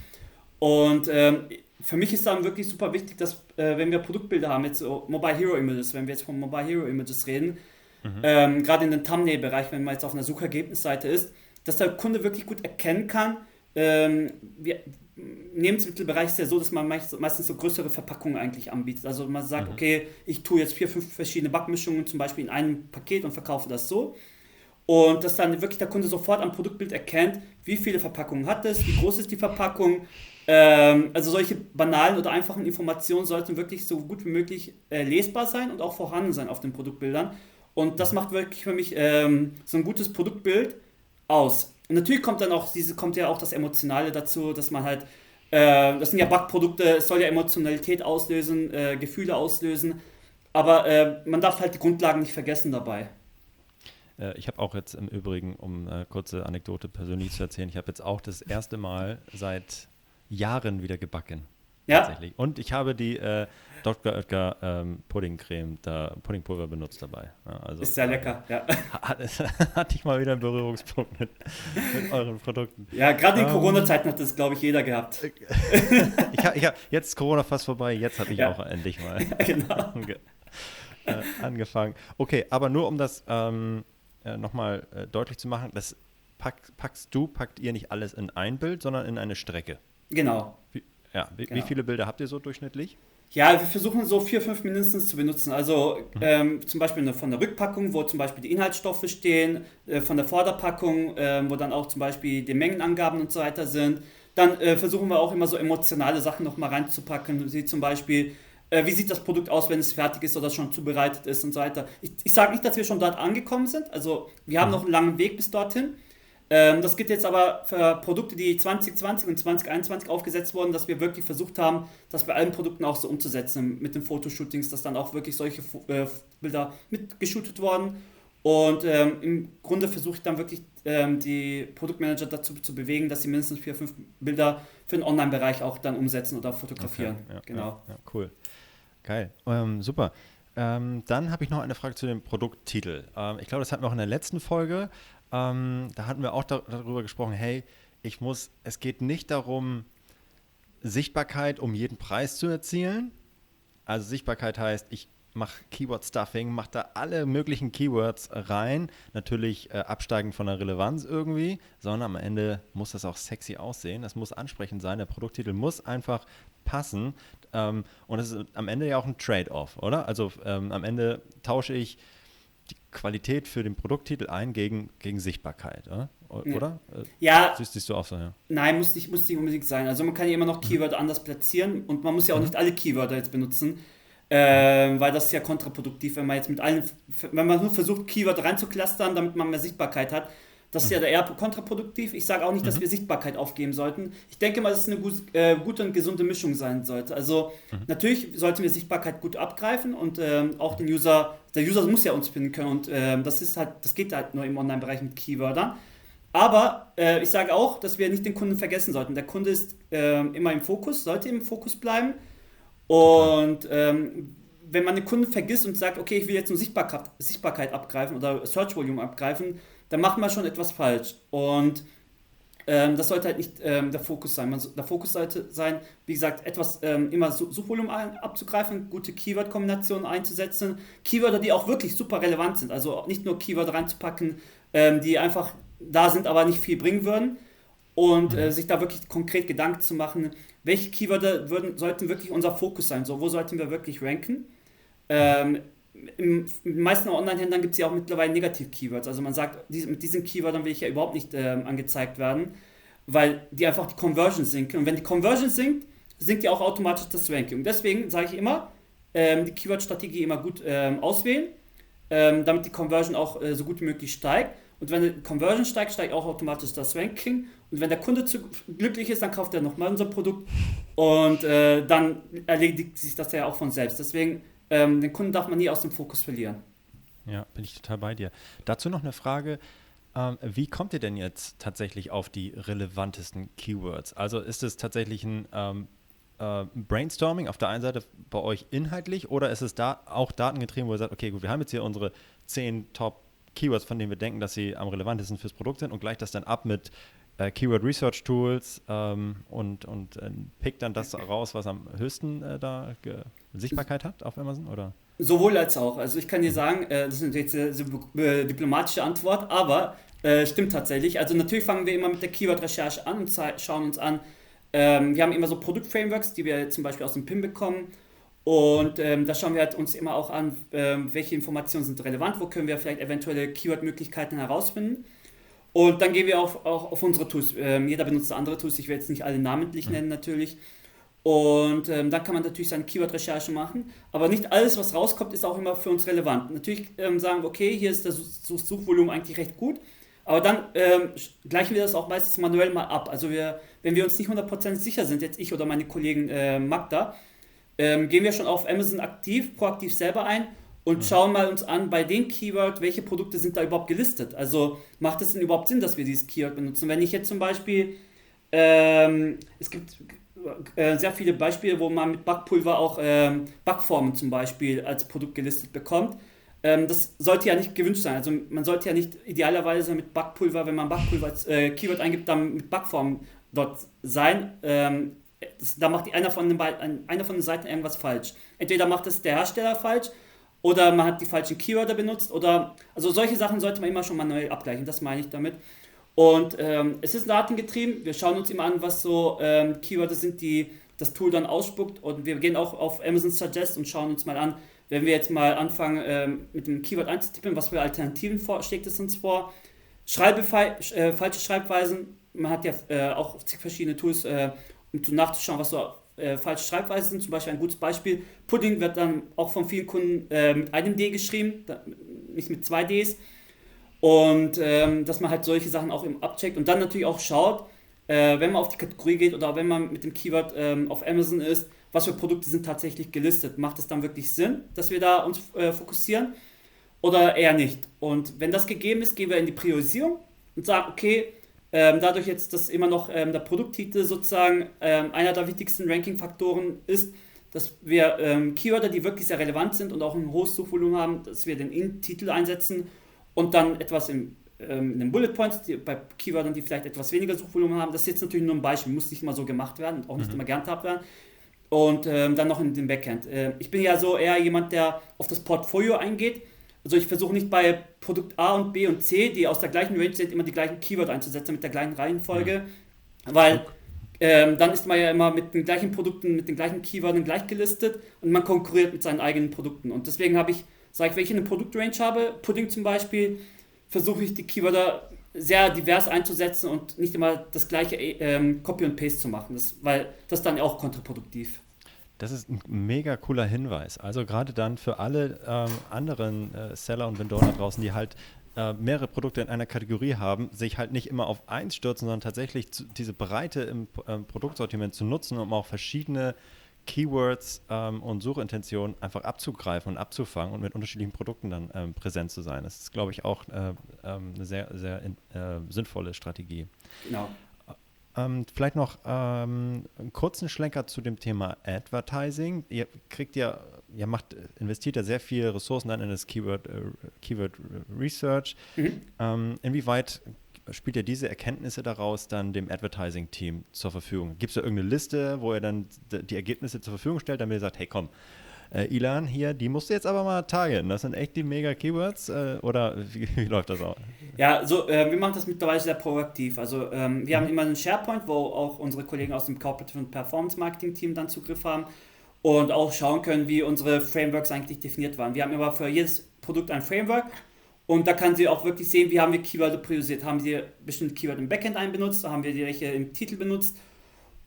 Und ähm, für mich ist dann wirklich super wichtig, dass äh, wenn wir Produktbilder haben, jetzt so Mobile Hero Images, wenn wir jetzt von Mobile Hero Images reden, mhm. ähm, gerade in den Thumbnail-Bereich, wenn man jetzt auf einer Suchergebnisseite ist, dass der Kunde wirklich gut erkennen kann, ähm, wir, im Lebensmittelbereich ist ja so, dass man meistens so größere Verpackungen eigentlich anbietet. Also man sagt, mhm. okay, ich tue jetzt vier, fünf verschiedene Backmischungen zum Beispiel in einem Paket und verkaufe das so. Und dass dann wirklich der Kunde sofort am Produktbild erkennt, wie viele Verpackungen hat es, wie groß ist die Verpackung. Ähm, also solche banalen oder einfachen Informationen sollten wirklich so gut wie möglich äh, lesbar sein und auch vorhanden sein auf den Produktbildern. Und das macht wirklich für mich ähm, so ein gutes Produktbild aus. Und natürlich kommt dann auch diese, kommt ja auch das Emotionale dazu, dass man halt, äh, das sind ja Backprodukte, es soll ja Emotionalität auslösen, äh, Gefühle auslösen, aber äh, man darf halt die Grundlagen nicht vergessen dabei. Äh, ich habe auch jetzt im Übrigen, um eine kurze Anekdote persönlich zu erzählen, ich habe jetzt auch das erste Mal seit Jahren wieder gebacken. Ja. Tatsächlich. Und ich habe die äh, Dr. Oetker ähm, Puddingcreme, da Puddingpulver benutzt dabei. Ja, also, ist sehr lecker, ja. (laughs) Hatte (laughs) ich mal wieder einen Berührungspunkt mit, mit euren Produkten. Ja, gerade in ähm, Corona-Zeiten hat das, glaube ich, jeder gehabt. (laughs) ich hab, ich hab, jetzt ist Corona fast vorbei, jetzt habe ich ja. auch endlich mal ja, genau. äh, angefangen. Okay, aber nur um das ähm, äh, nochmal äh, deutlich zu machen, das pack, packst du, packt ihr nicht alles in ein Bild, sondern in eine Strecke. Genau. Wie, ja, wie, genau. wie viele Bilder habt ihr so durchschnittlich? Ja, wir versuchen so vier, fünf mindestens zu benutzen. Also mhm. ähm, zum Beispiel von der Rückpackung, wo zum Beispiel die Inhaltsstoffe stehen, äh, von der Vorderpackung, äh, wo dann auch zum Beispiel die Mengenangaben und so weiter sind. Dann äh, versuchen wir auch immer so emotionale Sachen nochmal reinzupacken, wie zum Beispiel, äh, wie sieht das Produkt aus, wenn es fertig ist oder schon zubereitet ist und so weiter. Ich, ich sage nicht, dass wir schon dort angekommen sind. Also wir haben mhm. noch einen langen Weg bis dorthin. Ähm, das gilt jetzt aber für Produkte, die 2020 und 2021 aufgesetzt wurden, dass wir wirklich versucht haben, das bei allen Produkten auch so umzusetzen mit den Fotoshootings, dass dann auch wirklich solche äh, Bilder mitgeshootet wurden. Und ähm, im Grunde versuche ich dann wirklich ähm, die Produktmanager dazu zu bewegen, dass sie mindestens vier, fünf Bilder für den Online-Bereich auch dann umsetzen oder fotografieren. Okay, ja, genau. Ja, ja, cool. Geil. Ähm, super. Ähm, dann habe ich noch eine Frage zu dem Produkttitel. Ähm, ich glaube, das hatten wir auch in der letzten Folge. Ähm, da hatten wir auch da, darüber gesprochen, hey, ich muss, es geht nicht darum, Sichtbarkeit um jeden Preis zu erzielen. Also Sichtbarkeit heißt, ich mache Keyword-Stuffing, mache da alle möglichen Keywords rein, natürlich äh, absteigend von der Relevanz irgendwie, sondern am Ende muss das auch sexy aussehen, das muss ansprechend sein, der Produkttitel muss einfach passen ähm, und es ist am Ende ja auch ein Trade-off, oder? Also ähm, am Ende tausche ich Qualität für den Produkttitel ein gegen, gegen Sichtbarkeit, oder? oder? Ja. Siehst, siehst du auch so, ja? Nein, muss nicht, muss nicht unbedingt sein. Also man kann ja immer noch mhm. Keyword anders platzieren und man muss ja auch mhm. nicht alle Keywörter jetzt benutzen, äh, weil das ist ja kontraproduktiv, wenn man jetzt mit allen, wenn man nur versucht, Keyword reinzuklustern, damit man mehr Sichtbarkeit hat, das ist ja eher kontraproduktiv. Ich sage auch nicht, dass mhm. wir Sichtbarkeit aufgeben sollten. Ich denke mal, dass es eine gut, äh, gute und gesunde Mischung sein sollte. Also mhm. natürlich sollten wir Sichtbarkeit gut abgreifen und ähm, auch den User, der User muss ja uns finden können und ähm, das ist halt, das geht halt nur im Online-Bereich mit Keywordern. Aber äh, ich sage auch, dass wir nicht den Kunden vergessen sollten. Der Kunde ist äh, immer im Fokus, sollte im Fokus bleiben. Und ähm, wenn man den Kunden vergisst und sagt, okay, ich will jetzt nur Sichtbarkeit, Sichtbarkeit abgreifen oder Search Volume abgreifen, dann macht man schon etwas falsch. Und ähm, das sollte halt nicht ähm, der Fokus sein. Man, der Fokus sollte sein, wie gesagt, etwas ähm, immer Suchvolumen abzugreifen, gute Keyword-Kombinationen einzusetzen, Keywörter, die auch wirklich super relevant sind. Also nicht nur Keywörter reinzupacken, ähm, die einfach da sind, aber nicht viel bringen würden. Und mhm. äh, sich da wirklich konkret Gedanken zu machen, welche Keywörter würden, sollten wirklich unser Fokus sein. So, wo sollten wir wirklich ranken? Ähm, in den meisten Online-Händlern gibt es ja auch mittlerweile Negativ-Keywords. Also man sagt, mit diesen Keywörtern will ich ja überhaupt nicht ähm, angezeigt werden, weil die einfach die Conversion sinken. Und wenn die Conversion sinkt, sinkt ja auch automatisch das Ranking. Und deswegen sage ich immer, ähm, die Keyword-Strategie immer gut ähm, auswählen, ähm, damit die Conversion auch äh, so gut wie möglich steigt. Und wenn die Conversion steigt, steigt auch automatisch das Ranking. Und wenn der Kunde zu glücklich ist, dann kauft er nochmal unser Produkt und äh, dann erledigt sich das ja auch von selbst. Deswegen ähm, den Kunden darf man nie aus dem Fokus verlieren. Ja, bin ich total bei dir. Dazu noch eine Frage. Ähm, wie kommt ihr denn jetzt tatsächlich auf die relevantesten Keywords? Also ist es tatsächlich ein ähm, äh, Brainstorming auf der einen Seite bei euch inhaltlich oder ist es da auch datengetrieben, wo ihr sagt, okay, gut, wir haben jetzt hier unsere zehn Top Keywords, von denen wir denken, dass sie am relevantesten fürs Produkt sind und gleicht das dann ab mit äh, Keyword Research Tools ähm, und, und äh, pickt dann das raus, was am höchsten äh, da Sichtbarkeit hat auf Amazon, oder? Sowohl als auch. Also ich kann dir sagen, äh, das ist jetzt eine diplomatische Antwort, aber äh, stimmt tatsächlich. Also natürlich fangen wir immer mit der Keyword-Recherche an und schauen uns an, ähm, wir haben immer so Produktframeworks, die wir zum Beispiel aus dem PIM bekommen. Und ähm, da schauen wir halt uns immer auch an, ähm, welche Informationen sind relevant, wo können wir vielleicht eventuelle Keyword-Möglichkeiten herausfinden. Und dann gehen wir auch, auch auf unsere Tools. Ähm, jeder benutzt andere Tools, ich werde jetzt nicht alle namentlich nennen natürlich. Und ähm, dann kann man natürlich seine Keyword-Recherche machen. Aber nicht alles, was rauskommt, ist auch immer für uns relevant. Natürlich ähm, sagen wir, okay, hier ist das Suchvolumen eigentlich recht gut. Aber dann ähm, gleichen wir das auch meistens manuell mal ab. Also wir, wenn wir uns nicht 100% sicher sind, jetzt ich oder meine Kollegen äh, Magda, ähm, gehen wir schon auf Amazon aktiv, proaktiv selber ein und mhm. schauen mal uns an bei dem Keyword, welche Produkte sind da überhaupt gelistet. Also macht es denn überhaupt Sinn, dass wir dieses Keyword benutzen? Wenn ich jetzt zum Beispiel, ähm, es gibt äh, sehr viele Beispiele, wo man mit Backpulver auch ähm, Backformen zum Beispiel als Produkt gelistet bekommt. Ähm, das sollte ja nicht gewünscht sein. Also man sollte ja nicht idealerweise mit Backpulver, wenn man Backpulver als äh, Keyword eingibt, dann mit Backformen dort sein. Ähm, das, da macht einer von, den einer von den Seiten irgendwas falsch. Entweder macht es der Hersteller falsch oder man hat die falschen Keywörter benutzt oder also solche Sachen sollte man immer schon manuell abgleichen, das meine ich damit. Und ähm, es ist datengetrieben, wir schauen uns immer an, was so ähm, Keywörter sind, die das Tool dann ausspuckt und wir gehen auch auf Amazon Suggest und schauen uns mal an, wenn wir jetzt mal anfangen ähm, mit dem Keyword einzutippen, was für Alternativen schlägt es uns vor. Schreibe, äh, falsche Schreibweisen, man hat ja äh, auch verschiedene Tools, äh, um nachzuschauen, was so äh, falsche Schreibweisen sind. Zum Beispiel ein gutes Beispiel. Pudding wird dann auch von vielen Kunden äh, mit einem D geschrieben, da, nicht mit zwei Ds. Und ähm, dass man halt solche Sachen auch im abcheckt und dann natürlich auch schaut, äh, wenn man auf die Kategorie geht oder wenn man mit dem Keyword ähm, auf Amazon ist, was für Produkte sind tatsächlich gelistet. Macht es dann wirklich Sinn, dass wir da uns äh, fokussieren oder eher nicht? Und wenn das gegeben ist, gehen wir in die Priorisierung und sagen, okay, ähm, dadurch jetzt, dass immer noch ähm, der Produkttitel sozusagen ähm, einer der wichtigsten Ranking-Faktoren ist, dass wir ähm, Keywörter, die wirklich sehr relevant sind und auch ein hohes Suchvolumen haben, dass wir den In-Titel einsetzen und dann etwas im, ähm, in den Bullet Points, die, bei Keywörtern, die vielleicht etwas weniger Suchvolumen haben. Das ist jetzt natürlich nur ein Beispiel, muss nicht immer so gemacht werden und auch nicht mhm. immer gehandhabt werden. Und ähm, dann noch in den Backend. Äh, ich bin ja so eher jemand, der auf das Portfolio eingeht also ich versuche nicht bei Produkt A und B und C, die aus der gleichen Range sind, immer die gleichen Keyword einzusetzen mit der gleichen Reihenfolge, mhm. weil ähm, dann ist man ja immer mit den gleichen Produkten, mit den gleichen Keywörtern gleich gelistet und man konkurriert mit seinen eigenen Produkten. Und deswegen habe ich, sage ich, wenn ich eine Produktrange habe, Pudding zum Beispiel, versuche ich die Keywörter sehr divers einzusetzen und nicht immer das gleiche ähm, Copy und Paste zu machen, das, weil das dann auch kontraproduktiv. Das ist ein mega cooler Hinweis. Also gerade dann für alle ähm, anderen äh, Seller und Vendoren da draußen, die halt äh, mehrere Produkte in einer Kategorie haben, sich halt nicht immer auf eins stürzen, sondern tatsächlich zu, diese Breite im äh, Produktsortiment zu nutzen, um auch verschiedene Keywords ähm, und Suchintentionen einfach abzugreifen und abzufangen und mit unterschiedlichen Produkten dann ähm, präsent zu sein. Das ist, glaube ich, auch äh, ähm, eine sehr, sehr in, äh, sinnvolle Strategie. Genau. Ähm, vielleicht noch ähm, einen kurzen Schlenker zu dem Thema Advertising. Ihr kriegt ja, ihr macht, investiert ja sehr viele Ressourcen dann in das Keyword, äh, Keyword Research. Mhm. Ähm, inwieweit spielt ihr diese Erkenntnisse daraus dann dem Advertising-Team zur Verfügung? Gibt es da irgendeine Liste, wo ihr dann die Ergebnisse zur Verfügung stellt, damit ihr sagt, hey komm, äh, Ilan hier, die musst du jetzt aber mal targeten. Das sind echt die mega Keywords äh, oder (laughs) wie, wie, läuft das auch? Ja, so, äh, wir machen das mittlerweile sehr proaktiv. Also ähm, wir mhm. haben immer einen SharePoint, wo auch unsere Kollegen aus dem Corporate und Performance Marketing Team dann Zugriff haben und auch schauen können, wie unsere Frameworks eigentlich definiert waren. Wir haben immer für jedes Produkt ein Framework und da kann sie auch wirklich sehen, wie haben wir Keywörter priorisiert. Haben sie bestimmte Keywörter im Backend einbenutzt, haben wir die welche im Titel benutzt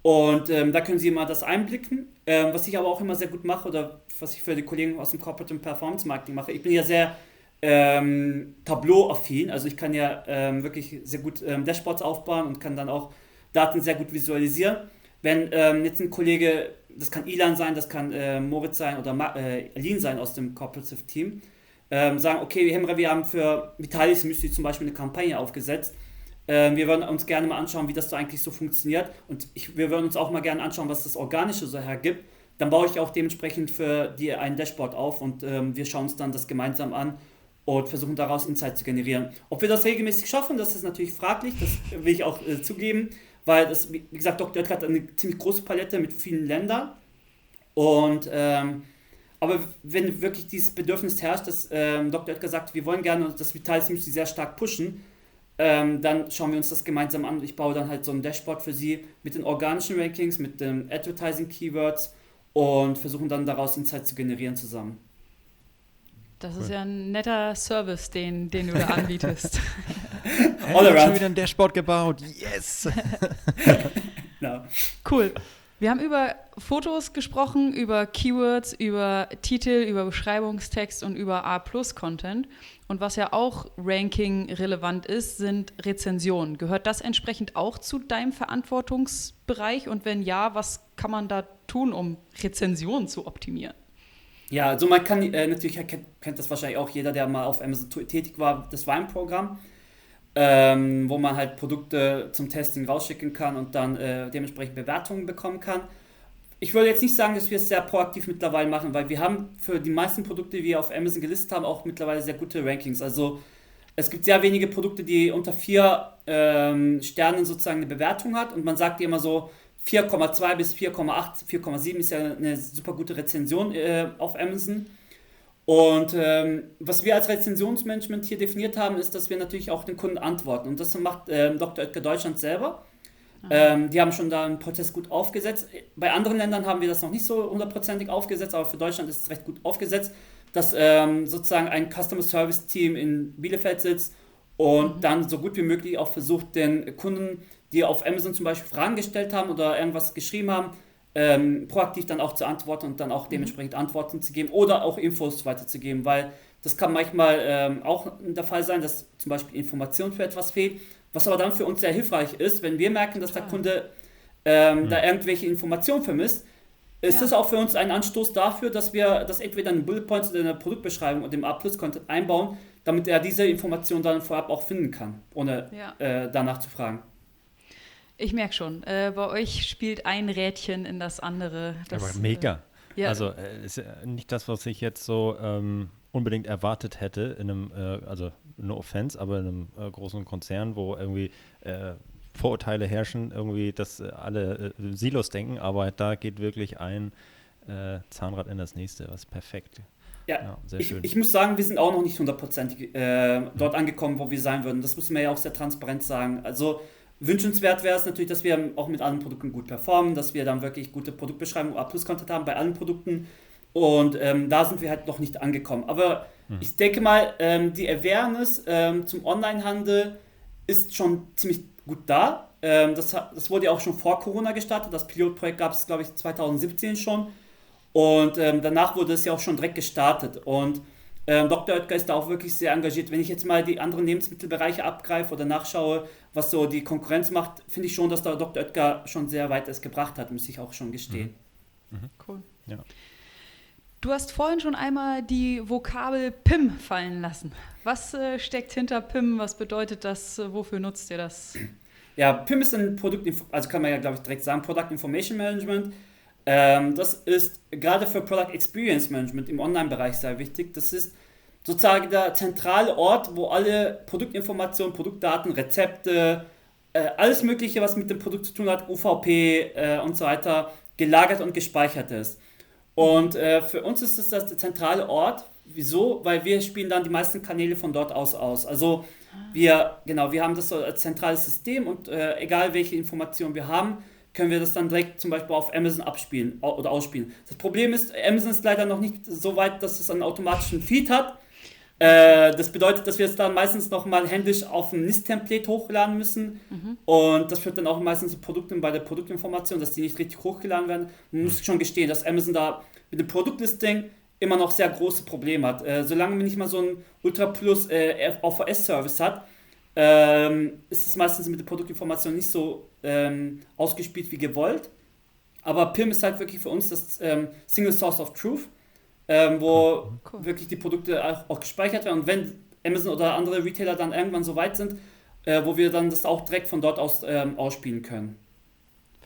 und ähm, da können Sie mal das einblicken. Ähm, was ich aber auch immer sehr gut mache oder was ich für die Kollegen aus dem Corporate und Performance Marketing mache. Ich bin ja sehr ähm, Tableau-affin, also ich kann ja ähm, wirklich sehr gut ähm, Dashboards aufbauen und kann dann auch Daten sehr gut visualisieren. Wenn ähm, jetzt ein Kollege, das kann Ilan sein, das kann äh, Moritz sein oder Ma äh, Alin sein aus dem Cooperative Team, sagen, okay, wir haben für Vitalis Müsli zum Beispiel eine Kampagne aufgesetzt. Ähm, wir würden uns gerne mal anschauen, wie das da eigentlich so funktioniert. Und ich, wir würden uns auch mal gerne anschauen, was das Organische so hergibt. Dann baue ich auch dementsprechend für die ein Dashboard auf und ähm, wir schauen uns dann das gemeinsam an und versuchen daraus Insights zu generieren. Ob wir das regelmäßig schaffen, das ist natürlich fraglich, das will ich auch äh, zugeben, weil das, wie gesagt, Dr. Oetker hat eine ziemlich große Palette mit vielen Ländern. Und ähm, aber wenn wirklich dieses Bedürfnis herrscht, dass ähm, Dr. Oetker sagt, wir wollen gerne das Vitalis Müsli sehr stark pushen, ähm, dann schauen wir uns das gemeinsam an. Ich baue dann halt so ein Dashboard für Sie mit den organischen Rankings, mit den Advertising Keywords und versuchen dann daraus Insights zu generieren zusammen. Das ist ja ein netter Service, den, den du da (laughs) anbietest. hey, All around. schon wieder ein Dashboard gebaut. Yes! (laughs) (laughs) no. Cool. Wir haben über Fotos gesprochen, über Keywords, über Titel, über Beschreibungstext und über A-Plus-Content. Und was ja auch Ranking relevant ist, sind Rezensionen. Gehört das entsprechend auch zu deinem Verantwortungsbereich? Und wenn ja, was kann man da tun, um Rezensionen zu optimieren? Ja, also man kann äh, natürlich kennt, kennt, das wahrscheinlich auch jeder, der mal auf Amazon tätig war, das Weinprogramm, ähm, wo man halt Produkte zum Testing rausschicken kann und dann äh, dementsprechend Bewertungen bekommen kann. Ich würde jetzt nicht sagen, dass wir es sehr proaktiv mittlerweile machen, weil wir haben für die meisten Produkte, die wir auf Amazon gelistet haben, auch mittlerweile sehr gute Rankings. Also es gibt sehr wenige Produkte, die unter vier ähm, Sternen sozusagen eine Bewertung hat und man sagt immer so 4,2 bis 4,8, 4,7 ist ja eine super gute Rezension äh, auf Amazon. Und ähm, was wir als Rezensionsmanagement hier definiert haben, ist, dass wir natürlich auch den Kunden antworten. Und das macht ähm, Dr. Oetker Deutschland selber. Ähm, die haben schon da einen Prozess gut aufgesetzt. Bei anderen Ländern haben wir das noch nicht so hundertprozentig aufgesetzt, aber für Deutschland ist es recht gut aufgesetzt, dass ähm, sozusagen ein Customer Service Team in Bielefeld sitzt und mhm. dann so gut wie möglich auch versucht, den Kunden, die auf Amazon zum Beispiel Fragen gestellt haben oder irgendwas geschrieben haben, ähm, proaktiv dann auch zu antworten und dann auch mhm. dementsprechend Antworten zu geben oder auch Infos weiterzugeben, weil das kann manchmal ähm, auch der Fall sein, dass zum Beispiel Information für etwas fehlt was aber dann für uns sehr hilfreich ist, wenn wir merken, dass der Kunde ähm, mhm. da irgendwelche Informationen vermisst, ist ja. das auch für uns ein Anstoß dafür, dass wir das entweder in Bullet Points oder in der Produktbeschreibung und im A-Plus-Content einbauen, damit er diese Informationen dann vorab auch finden kann, ohne ja. äh, danach zu fragen. Ich merke schon, äh, bei euch spielt ein Rädchen in das andere. Das, Aber mega. Äh, ja. Also äh, ist nicht das, was ich jetzt so ähm, unbedingt erwartet hätte in einem, äh, also no offense, aber in einem äh, großen Konzern, wo irgendwie äh, Vorurteile herrschen, irgendwie, dass äh, alle äh, Silos denken, aber da geht wirklich ein äh, Zahnrad in das nächste, was perfekt. Ja, ja ich, ich, muss sagen, wir sind auch noch nicht hundertprozentig dort mhm. angekommen, wo wir sein würden. Das müssen wir ja auch sehr transparent sagen. Also wünschenswert wäre es natürlich, dass wir auch mit allen Produkten gut performen, dass wir dann wirklich gute Produktbeschreibung, A-Plus-Content haben bei allen Produkten und ähm, da sind wir halt noch nicht angekommen. Aber hm. ich denke mal, ähm, die Awareness ähm, zum Onlinehandel ist schon ziemlich gut da. Ähm, das, das wurde ja auch schon vor Corona gestartet. Das Pilotprojekt gab es, glaube ich, 2017 schon. Und ähm, danach wurde es ja auch schon direkt gestartet. Und ähm, Dr. Oetker ist da auch wirklich sehr engagiert. Wenn ich jetzt mal die anderen Lebensmittelbereiche abgreife oder nachschaue, was so die Konkurrenz macht, finde ich schon, dass da Dr. Oetker schon sehr weit es gebracht hat, muss ich auch schon gestehen. Mhm. Mhm. Cool. Ja. Du hast vorhin schon einmal die Vokabel PIM fallen lassen. Was äh, steckt hinter PIM? Was bedeutet das? Wofür nutzt ihr das? Ja, PIM ist ein Produkt, also kann man ja glaube ich direkt sagen, Product Information Management. Ähm, das ist gerade für Product Experience Management im Online-Bereich sehr wichtig. Das ist sozusagen der zentrale Ort, wo alle Produktinformationen, Produktdaten, Rezepte, äh, alles Mögliche, was mit dem Produkt zu tun hat, UVP äh, und so weiter, gelagert und gespeichert ist. Und äh, für uns ist es das der zentrale Ort. Wieso? Weil wir spielen dann die meisten Kanäle von dort aus aus. Also wir, genau, wir haben das so als zentrales System und äh, egal welche Informationen wir haben, können wir das dann direkt zum Beispiel auf Amazon abspielen oder ausspielen. Das Problem ist, Amazon ist leider noch nicht so weit, dass es einen automatischen Feed hat. Äh, das bedeutet, dass wir es dann meistens nochmal händisch auf ein NIST-Template hochladen müssen. Mhm. Und das führt dann auch meistens zu Produkten bei der Produktinformation, dass die nicht richtig hochgeladen werden. Man muss schon gestehen, dass Amazon da mit dem Produktlisting immer noch sehr große Probleme hat. Äh, solange man nicht mal so ein Ultra Plus äh, AVS-Service hat, ähm, ist es meistens mit der Produktinformation nicht so ähm, ausgespielt wie gewollt. Aber PIM ist halt wirklich für uns das ähm, Single Source of Truth. Ähm, wo cool. wirklich die Produkte auch, auch, gespeichert werden. Und wenn Amazon oder andere Retailer dann irgendwann so weit sind, äh, wo wir dann das auch direkt von dort aus ähm, ausspielen können.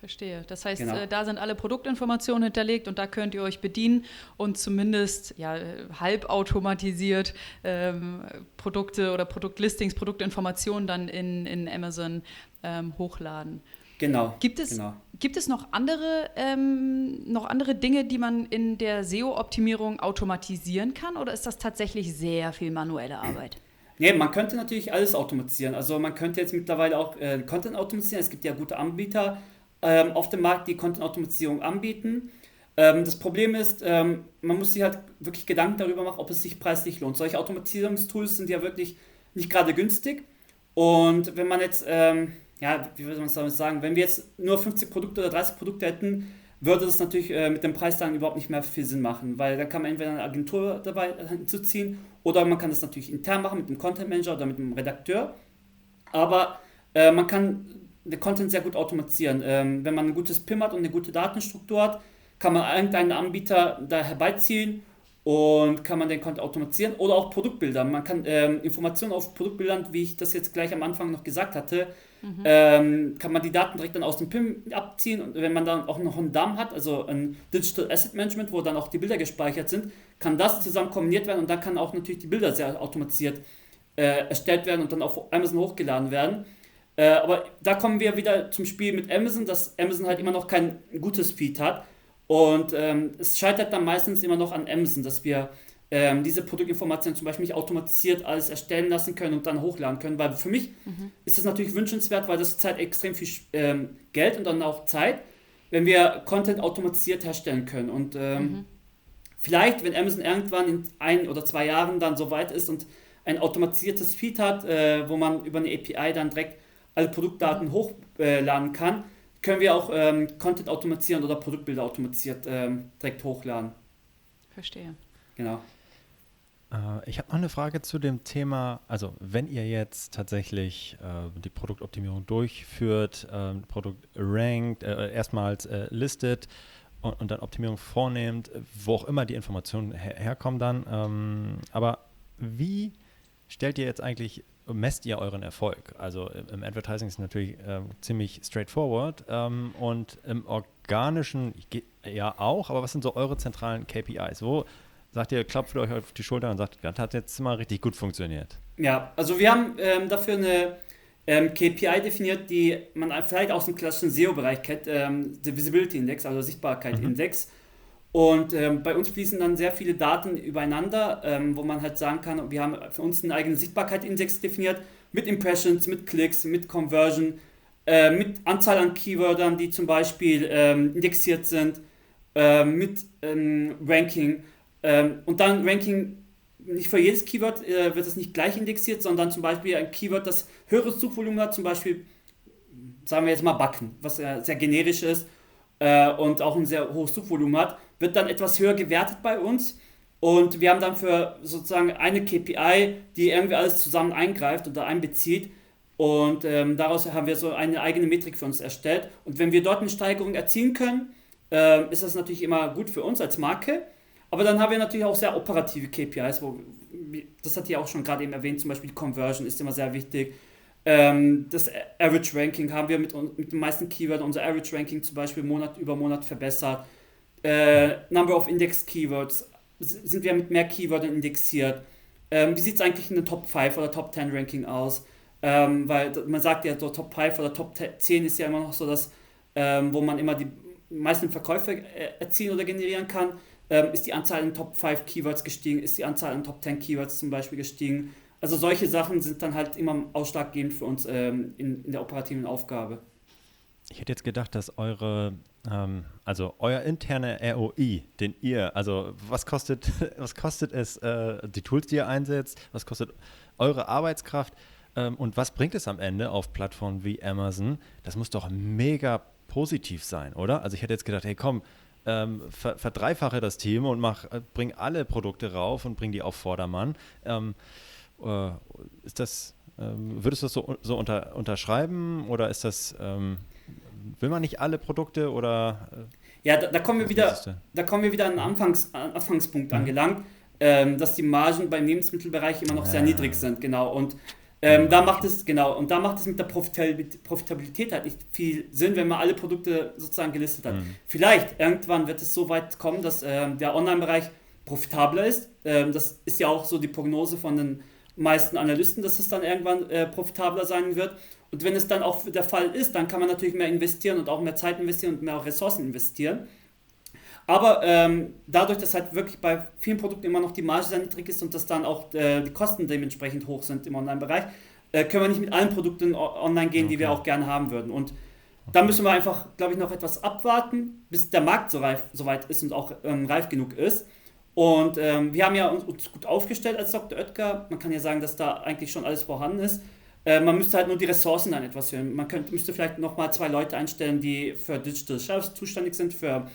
Verstehe. Das heißt, genau. äh, da sind alle Produktinformationen hinterlegt und da könnt ihr euch bedienen und zumindest ja, halbautomatisiert ähm, Produkte oder Produktlistings, Produktinformationen dann in, in Amazon ähm, hochladen. Genau. Gibt es, genau. gibt es noch, andere, ähm, noch andere Dinge, die man in der SEO-Optimierung automatisieren kann oder ist das tatsächlich sehr viel manuelle Arbeit? Nee, man könnte natürlich alles automatisieren. Also man könnte jetzt mittlerweile auch äh, Content automatisieren. Es gibt ja gute Anbieter ähm, auf dem Markt, die Content-Automatisierung anbieten. Ähm, das Problem ist, ähm, man muss sich halt wirklich Gedanken darüber machen, ob es sich preislich lohnt. Solche Automatisierungstools sind ja wirklich nicht gerade günstig. Und wenn man jetzt ähm, ja, wie würde man es damit sagen, wenn wir jetzt nur 50 Produkte oder 30 Produkte hätten, würde das natürlich äh, mit dem Preis dann überhaupt nicht mehr viel Sinn machen, weil dann kann man entweder eine Agentur dabei hinzuziehen oder man kann das natürlich intern machen mit dem Content Manager oder mit dem Redakteur. Aber äh, man kann den Content sehr gut automatisieren. Ähm, wenn man ein gutes PIM hat und eine gute Datenstruktur hat, kann man irgendeinen Anbieter da herbeiziehen und kann man den Content automatisieren oder auch Produktbilder. Man kann ähm, Informationen auf Produktbildern, wie ich das jetzt gleich am Anfang noch gesagt hatte, mhm. ähm, kann man die Daten direkt dann aus dem PIM abziehen und wenn man dann auch noch einen DAM hat, also ein Digital Asset Management, wo dann auch die Bilder gespeichert sind, kann das zusammen kombiniert werden und dann kann auch natürlich die Bilder sehr automatisiert äh, erstellt werden und dann auf Amazon hochgeladen werden. Äh, aber da kommen wir wieder zum Spiel mit Amazon, dass Amazon halt immer noch kein gutes Feed hat und ähm, es scheitert dann meistens immer noch an Amazon, dass wir ähm, diese Produktinformationen zum Beispiel nicht automatisiert alles erstellen lassen können und dann hochladen können. Weil für mich mhm. ist das natürlich wünschenswert, weil das zahlt extrem viel ähm, Geld und dann auch Zeit, wenn wir Content automatisiert herstellen können. Und ähm, mhm. vielleicht, wenn Amazon irgendwann in ein oder zwei Jahren dann so weit ist und ein automatisiertes Feed hat, äh, wo man über eine API dann direkt alle Produktdaten mhm. hochladen kann, können wir auch ähm, Content automatisieren oder Produktbilder automatisiert ähm, direkt hochladen. Verstehe. Genau. Äh, ich habe noch eine Frage zu dem Thema, also wenn ihr jetzt tatsächlich äh, die Produktoptimierung durchführt, äh, Produkt rankt, äh, erstmals äh, listet und, und, dann Optimierung vornehmt, wo auch immer die Informationen her herkommen dann, ähm, aber wie stellt ihr jetzt eigentlich messt ihr euren Erfolg? Also im Advertising ist es natürlich äh, ziemlich straightforward ähm, und im organischen ja auch, aber was sind so eure zentralen KPIs? Wo sagt ihr, klopft euch auf die Schulter und sagt, das hat jetzt mal richtig gut funktioniert? Ja, also wir haben ähm, dafür eine ähm, KPI definiert, die man vielleicht aus dem klassischen SEO-Bereich kennt, ähm, der Visibility Index, also Sichtbarkeit-Index. Mhm. Und ähm, bei uns fließen dann sehr viele Daten übereinander, ähm, wo man halt sagen kann, wir haben für uns einen eigenen Sichtbarkeit-Index definiert mit Impressions, mit Klicks, mit Conversion, äh, mit Anzahl an Keywordern, die zum Beispiel ähm, indexiert sind, äh, mit ähm, Ranking. Ähm, und dann Ranking, nicht für jedes Keyword äh, wird es nicht gleich indexiert, sondern zum Beispiel ein Keyword, das höheres Suchvolumen hat, zum Beispiel, sagen wir jetzt mal Backen, was sehr generisch ist äh, und auch ein sehr hohes Suchvolumen hat wird dann etwas höher gewertet bei uns. Und wir haben dann für sozusagen eine KPI, die irgendwie alles zusammen eingreift oder einbezieht. Und ähm, daraus haben wir so eine eigene Metrik für uns erstellt. Und wenn wir dort eine Steigerung erzielen können, äh, ist das natürlich immer gut für uns als Marke. Aber dann haben wir natürlich auch sehr operative KPIs, wo, das hat ihr auch schon gerade eben erwähnt, zum Beispiel die Conversion ist immer sehr wichtig. Ähm, das Average Ranking haben wir mit, mit den meisten Keywords, unser Average Ranking zum Beispiel Monat über Monat verbessert äh, Number of Index Keywords, sind wir mit mehr Keywörtern indexiert? Ähm, wie sieht es eigentlich in der Top 5 oder Top 10 Ranking aus? Ähm, weil man sagt ja, so Top 5 oder Top 10 ist ja immer noch so das, ähm, wo man immer die meisten Verkäufe äh, erzielen oder generieren kann. Ähm, ist die Anzahl an Top 5 Keywords gestiegen? Ist die Anzahl an Top 10 Keywords zum Beispiel gestiegen? Also solche Sachen sind dann halt immer ausschlaggebend für uns ähm, in, in der operativen Aufgabe. Ich hätte jetzt gedacht, dass eure, ähm, also euer interner ROI, den ihr, also was kostet, (laughs) was kostet es, äh, die Tools, die ihr einsetzt, was kostet eure Arbeitskraft ähm, und was bringt es am Ende auf Plattformen wie Amazon? Das muss doch mega positiv sein, oder? Also ich hätte jetzt gedacht, hey komm, ähm, ver verdreifache das Team und mach, äh, bring alle Produkte rauf und bring die auf Vordermann. Ähm, äh, ist das, ähm, würdest du das so, so unter, unterschreiben oder ist das ähm, will man nicht alle Produkte oder? Äh? Ja, da, da kommen wir wieder, da kommen wir wieder an den Anfangs, Anfangspunkt mhm. angelangt, ähm, dass die Margen beim Lebensmittelbereich immer noch ja. sehr niedrig sind, genau. Und ähm, da macht es, genau, und da macht es mit der Profitabilität halt nicht viel Sinn, wenn man alle Produkte sozusagen gelistet hat. Mhm. Vielleicht irgendwann wird es so weit kommen, dass ähm, der Online-Bereich profitabler ist. Ähm, das ist ja auch so die Prognose von den meisten Analysten, dass es dann irgendwann äh, profitabler sein wird. Und wenn es dann auch der Fall ist, dann kann man natürlich mehr investieren und auch mehr Zeit investieren und mehr Ressourcen investieren. Aber ähm, dadurch, dass halt wirklich bei vielen Produkten immer noch die Marge sehr niedrig ist und dass dann auch äh, die Kosten dementsprechend hoch sind im Online-Bereich, äh, können wir nicht mit allen Produkten online gehen, okay. die wir auch gerne haben würden. Und da müssen wir einfach, glaube ich, noch etwas abwarten, bis der Markt so, reif, so weit ist und auch ähm, reif genug ist. Und ähm, wir haben ja uns, uns, gut aufgestellt als Dr. Oetker. Man kann ja sagen, dass da eigentlich schon alles vorhanden ist. Äh, man müsste halt nur die Ressourcen dann etwas hören. Man könnte, müsste vielleicht nochmal zwei Leute einstellen, die für Digital Shelves zuständig sind, für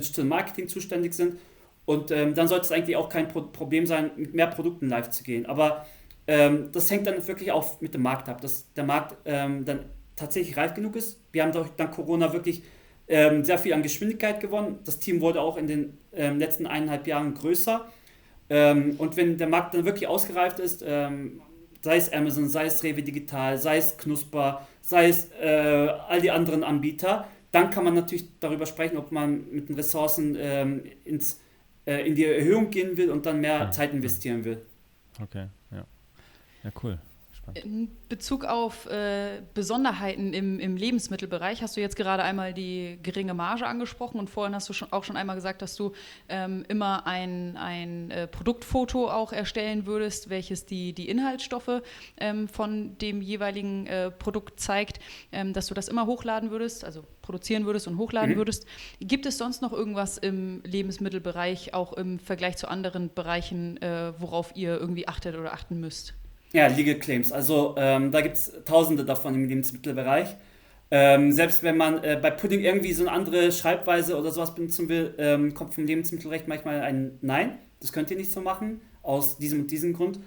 Digital Marketing zuständig sind. Und ähm, dann sollte es eigentlich auch kein Pro Problem sein, mit mehr Produkten live zu gehen. Aber ähm, das hängt dann wirklich auch mit dem Markt ab, dass der Markt ähm, dann tatsächlich reif genug ist. Wir haben durch dank Corona wirklich ähm, sehr viel an Geschwindigkeit gewonnen. Das Team wurde auch in den ähm, letzten eineinhalb Jahren größer. Ähm, und wenn der Markt dann wirklich ausgereift ist, sei es Amazon, sei es Rewe Digital, sei es Knusper, sei es äh, all die anderen Anbieter, dann kann man natürlich darüber sprechen, ob man mit den Ressourcen ähm, ins, äh, in die Erhöhung gehen will und dann mehr ja. Zeit investieren will. Okay, ja. Ja, cool. In Bezug auf äh, Besonderheiten im, im, Lebensmittelbereich hast du jetzt gerade einmal die geringe Marge angesprochen und vorhin hast du schon, auch schon einmal gesagt, dass du ähm, immer ein, ein äh, Produktfoto auch erstellen würdest, welches die, die Inhaltsstoffe ähm, von dem jeweiligen äh, Produkt zeigt, ähm, dass du das immer hochladen würdest, also produzieren würdest und hochladen mhm. würdest. Gibt es sonst noch irgendwas im Lebensmittelbereich, auch im Vergleich zu anderen Bereichen, äh, worauf ihr irgendwie achtet oder achten müsst? Ja, Legal Claims. Also ähm, da gibt es tausende davon im Lebensmittelbereich. Ähm, selbst wenn man äh, bei Pudding irgendwie so eine andere Schreibweise oder sowas benutzen will, ähm, kommt vom Lebensmittelrecht manchmal ein Nein. Das könnt ihr nicht so machen, aus diesem und diesem Grund.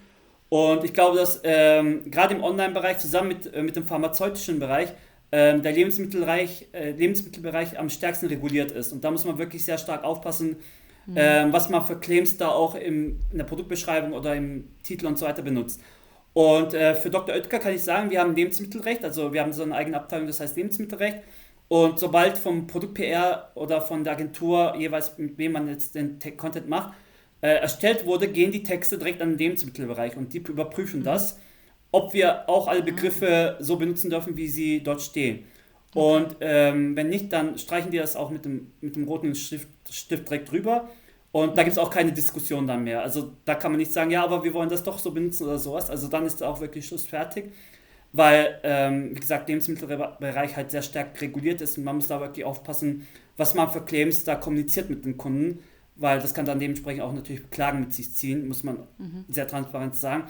Und ich glaube, dass ähm, gerade im Online-Bereich zusammen mit, äh, mit dem pharmazeutischen Bereich ähm, der Lebensmittelbereich, äh, Lebensmittelbereich am stärksten reguliert ist. Und da muss man wirklich sehr stark aufpassen, mhm. ähm, was man für Claims da auch im, in der Produktbeschreibung oder im Titel und so weiter benutzt. Und äh, für Dr. Oetker kann ich sagen, wir haben Lebensmittelrecht, also wir haben so eine eigene Abteilung, das heißt Lebensmittelrecht. Und sobald vom Produkt PR oder von der Agentur, jeweils mit wem man jetzt den Content macht, äh, erstellt wurde, gehen die Texte direkt an den Lebensmittelbereich und die überprüfen mhm. das, ob wir auch alle Begriffe so benutzen dürfen, wie sie dort stehen. Und ähm, wenn nicht, dann streichen die das auch mit dem, mit dem roten Stift, Stift direkt drüber. Und da gibt es auch keine Diskussion dann mehr. Also da kann man nicht sagen, ja, aber wir wollen das doch so benutzen oder sowas. Also dann ist auch wirklich Schluss fertig. Weil, ähm, wie gesagt, Lebensmittelbereich halt sehr stark reguliert ist und man muss da wirklich aufpassen, was man für Claims da kommuniziert mit den Kunden, weil das kann dann dementsprechend auch natürlich Klagen mit sich ziehen, muss man mhm. sehr transparent sagen.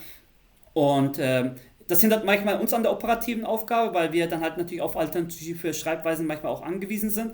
Und ähm, das hindert manchmal uns an der operativen Aufgabe, weil wir dann halt natürlich auf alternative Schreibweisen manchmal auch angewiesen sind.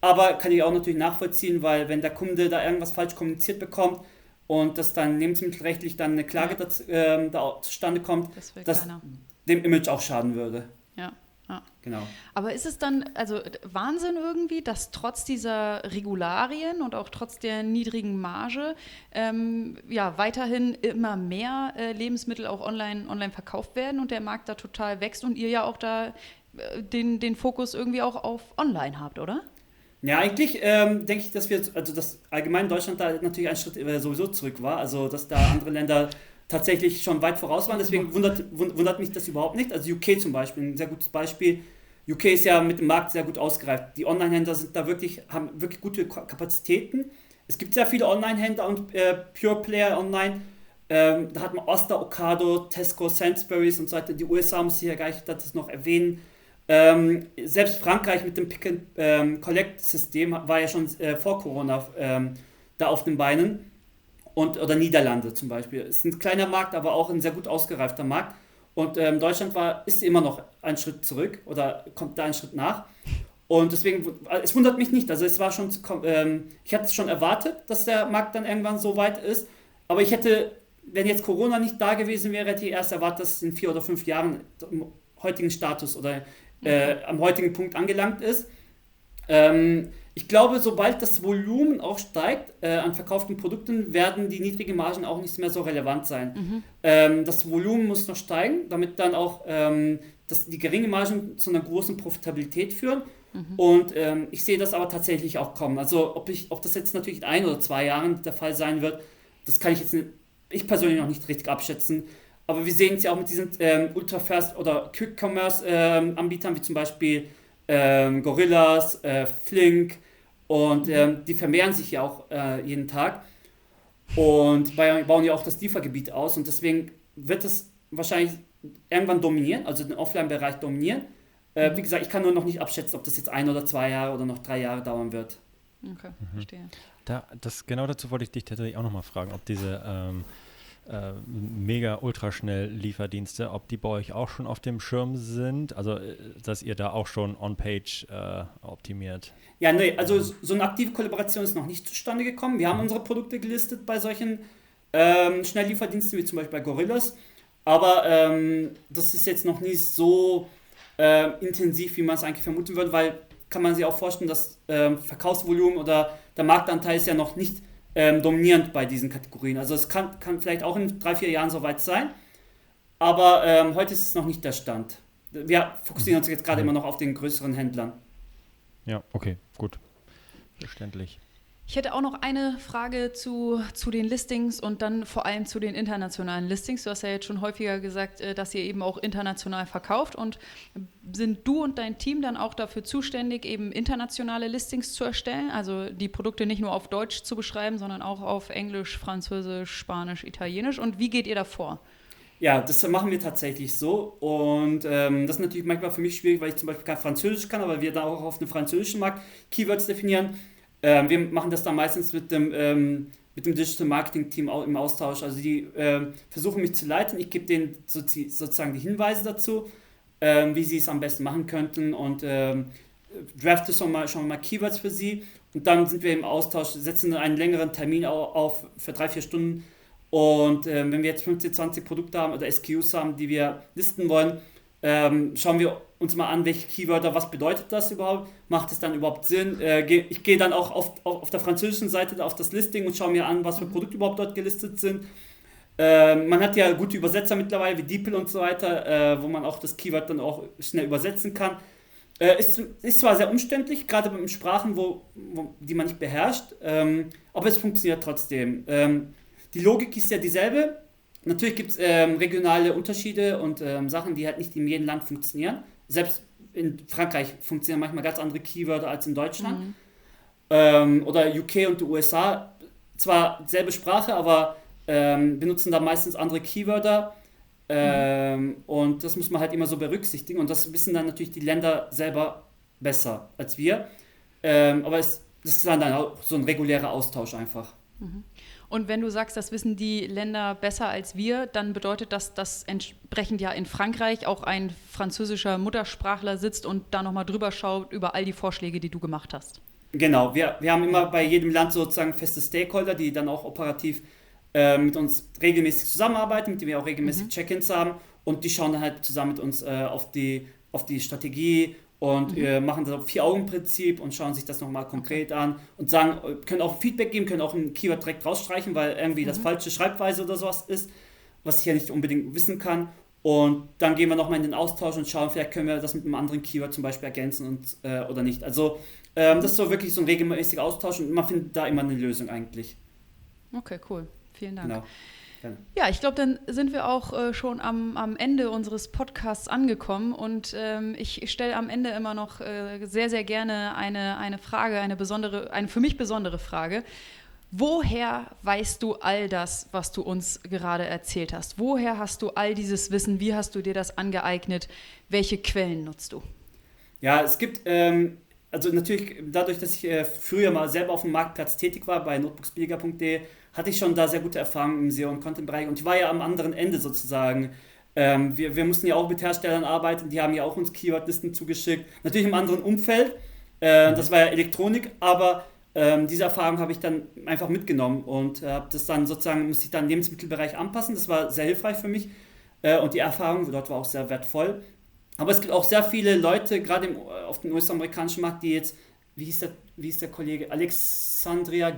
Aber kann ich auch natürlich nachvollziehen, weil wenn der Kunde da irgendwas falsch kommuniziert bekommt und dass dann lebensmittelrechtlich dann eine Klage ja. das, äh, da zustande kommt, das dass keiner. dem Image auch schaden würde. Ja. Ja. Genau. Aber ist es dann, also Wahnsinn irgendwie, dass trotz dieser Regularien und auch trotz der niedrigen Marge ähm, ja weiterhin immer mehr äh, Lebensmittel auch online, online verkauft werden und der Markt da total wächst und ihr ja auch da äh, den, den Fokus irgendwie auch auf online habt, oder? Ja, eigentlich ähm, denke ich, dass wir, also dass allgemein Deutschland da natürlich einen Schritt äh, sowieso zurück war, also dass da andere Länder tatsächlich schon weit voraus waren, deswegen wundert, wundert mich das überhaupt nicht. Also UK zum Beispiel, ein sehr gutes Beispiel. UK ist ja mit dem Markt sehr gut ausgereift. Die Online-Händler sind da wirklich, haben wirklich gute Kapazitäten. Es gibt sehr viele Online-Händler und äh, Pure Player online. Ähm, da hat man Oster, Ocado, Tesco, Sainsbury's und so weiter. Die USA muss ich ja gleich das noch erwähnen. Ähm, selbst Frankreich mit dem Pick-and-Collect-System ähm, war ja schon äh, vor Corona ähm, da auf den Beinen. Und, oder Niederlande zum Beispiel. Ist ein kleiner Markt, aber auch ein sehr gut ausgereifter Markt. Und ähm, Deutschland war, ist immer noch einen Schritt zurück oder kommt da einen Schritt nach. Und deswegen, es wundert mich nicht. Also es war schon, ähm, ich hatte es schon erwartet, dass der Markt dann irgendwann so weit ist. Aber ich hätte, wenn jetzt Corona nicht da gewesen wäre, hätte ich erst erwartet, dass es in vier oder fünf Jahren im heutigen Status oder äh, am heutigen Punkt angelangt ist. Ähm, ich glaube, sobald das Volumen auch steigt äh, an verkauften Produkten, werden die niedrigen Margen auch nicht mehr so relevant sein. Mhm. Ähm, das Volumen muss noch steigen, damit dann auch ähm, das, die geringe Margen zu einer großen Profitabilität führen. Mhm. Und ähm, ich sehe das aber tatsächlich auch kommen. Also ob, ich, ob das jetzt natürlich in ein oder zwei Jahren der Fall sein wird, das kann ich jetzt nicht, ich persönlich noch nicht richtig abschätzen. Aber wir sehen es ja auch mit diesen ähm, Ultra-Fast oder Quick-Commerce-Anbietern, ähm, wie zum Beispiel ähm, Gorillas, äh, Flink und mhm. ähm, die vermehren sich ja auch äh, jeden Tag und bauen ja auch das Liefergebiet aus und deswegen wird es wahrscheinlich irgendwann dominieren, also den Offline-Bereich dominieren. Äh, mhm. Wie gesagt, ich kann nur noch nicht abschätzen, ob das jetzt ein oder zwei Jahre oder noch drei Jahre dauern wird. Okay, mhm. verstehe. Da, das, genau dazu wollte ich dich tatsächlich auch nochmal fragen, ob diese ähm, äh, mega ultraschnell Lieferdienste, ob die bei euch auch schon auf dem Schirm sind, also äh, dass ihr da auch schon on-page äh, optimiert. Ja, nee, also so eine aktive Kollaboration ist noch nicht zustande gekommen. Wir haben mhm. unsere Produkte gelistet bei solchen ähm, Schnelllieferdiensten wie zum Beispiel bei Gorillas, aber ähm, das ist jetzt noch nicht so äh, intensiv, wie man es eigentlich vermuten würde, weil kann man sich auch vorstellen, dass ähm, Verkaufsvolumen oder der Marktanteil ist ja noch nicht ähm, dominierend bei diesen Kategorien. Also es kann, kann vielleicht auch in drei, vier Jahren soweit sein, aber ähm, heute ist es noch nicht der Stand. Wir fokussieren uns jetzt gerade mhm. immer noch auf den größeren Händlern. Ja, okay, gut. Verständlich. Ich hätte auch noch eine Frage zu, zu den Listings und dann vor allem zu den internationalen Listings. Du hast ja jetzt schon häufiger gesagt, äh, dass ihr eben auch international verkauft und sind du und dein Team dann auch dafür zuständig, eben internationale Listings zu erstellen? Also die Produkte nicht nur auf Deutsch zu beschreiben, sondern auch auf Englisch, Französisch, Spanisch, Italienisch. Und wie geht ihr da vor? Ja, das machen wir tatsächlich so. Und ähm, das ist natürlich manchmal für mich schwierig, weil ich zum Beispiel kein Französisch kann, aber wir da auch auf dem französischen Markt Keywords definieren. Ähm, wir machen das dann meistens mit dem, ähm, mit dem Digital Marketing Team im Austausch. Also die ähm, versuchen mich zu leiten, ich gebe denen so, sozusagen die Hinweise dazu, ähm, wie sie es am besten machen könnten und ähm, drafte schon mal, schon mal Keywords für sie. Und dann sind wir im Austausch, setzen einen längeren Termin auf für drei, vier Stunden. Und ähm, wenn wir jetzt 15, 20 Produkte haben oder SKUs haben, die wir listen wollen, schauen wir uns mal an, welche Keywörter, was bedeutet das überhaupt? Macht es dann überhaupt Sinn? Äh, ich gehe dann auch auf, auf, auf, der französischen Seite auf das Listing und schaue mir an, was für Produkte überhaupt dort gelistet sind. Äh, man hat ja gute Übersetzer mittlerweile, wie DeepL und so weiter, äh, wo man auch das Keyword dann auch schnell übersetzen kann. Äh, ist, ist zwar sehr umständlich, gerade mit Sprachen, wo, wo, die man nicht beherrscht, ähm, aber es funktioniert trotzdem. Ähm, die Logik ist ja dieselbe. Natürlich gibt es ähm, regionale Unterschiede und ähm, Sachen, die halt nicht in jedem Land funktionieren selbst in Frankreich funktionieren manchmal ganz andere Keywörter als in Deutschland. Mhm. Ähm, oder UK und die USA. Zwar selbe Sprache, aber ähm, benutzen da meistens andere Keywörter. Ähm, mhm. Und das muss man halt immer so berücksichtigen. Und das wissen dann natürlich die Länder selber besser als wir. Ähm, aber es, das ist dann auch so ein regulärer Austausch einfach. Mhm. Und wenn du sagst, das wissen die Länder besser als wir, dann bedeutet das, dass entsprechend ja in Frankreich auch ein französischer Muttersprachler sitzt und da nochmal drüber schaut über all die Vorschläge, die du gemacht hast. Genau, wir, wir haben immer bei jedem Land sozusagen feste Stakeholder, die dann auch operativ äh, mit uns regelmäßig zusammenarbeiten, mit denen wir auch regelmäßig mhm. Check-ins haben und die schauen dann halt zusammen mit uns äh, auf, die, auf die Strategie und mhm. äh, machen das Vier-Augen-Prinzip und schauen sich das nochmal konkret an und sagen, können auch Feedback geben, können auch ein Keyword direkt rausstreichen, weil irgendwie mhm. das falsche Schreibweise oder sowas ist, was ich ja nicht unbedingt wissen kann. Und dann gehen wir nochmal in den Austausch und schauen, vielleicht können wir das mit einem anderen Keyword zum Beispiel ergänzen und, äh, oder nicht. Also ähm, das ist so wirklich so ein regelmäßiger Austausch und man findet da immer eine Lösung eigentlich. Okay, cool. Vielen Dank. Genau. Ja, ich glaube, dann sind wir auch äh, schon am, am Ende unseres Podcasts angekommen und ähm, ich stelle am Ende immer noch äh, sehr, sehr gerne eine, eine Frage, eine besondere, eine für mich besondere Frage. Woher weißt du all das, was du uns gerade erzählt hast? Woher hast du all dieses Wissen? Wie hast du dir das angeeignet? Welche Quellen nutzt du? Ja, es gibt, ähm, also natürlich dadurch, dass ich äh, früher mal selber auf dem Marktplatz tätig war bei notebookspeaker.de, hatte ich schon da sehr gute Erfahrungen im SEO- und Content-Bereich und ich war ja am anderen Ende sozusagen. Ähm, wir, wir mussten ja auch mit Herstellern arbeiten, die haben ja auch uns Keywordlisten zugeschickt. Natürlich im anderen Umfeld, äh, mhm. das war ja Elektronik, aber ähm, diese Erfahrung habe ich dann einfach mitgenommen und äh, habe das dann sozusagen, musste ich dann im Lebensmittelbereich anpassen. Das war sehr hilfreich für mich äh, und die Erfahrung dort war auch sehr wertvoll. Aber es gibt auch sehr viele Leute, gerade auf dem US-amerikanischen Markt, die jetzt wie hieß der, wie hieß der Kollege? Alexandria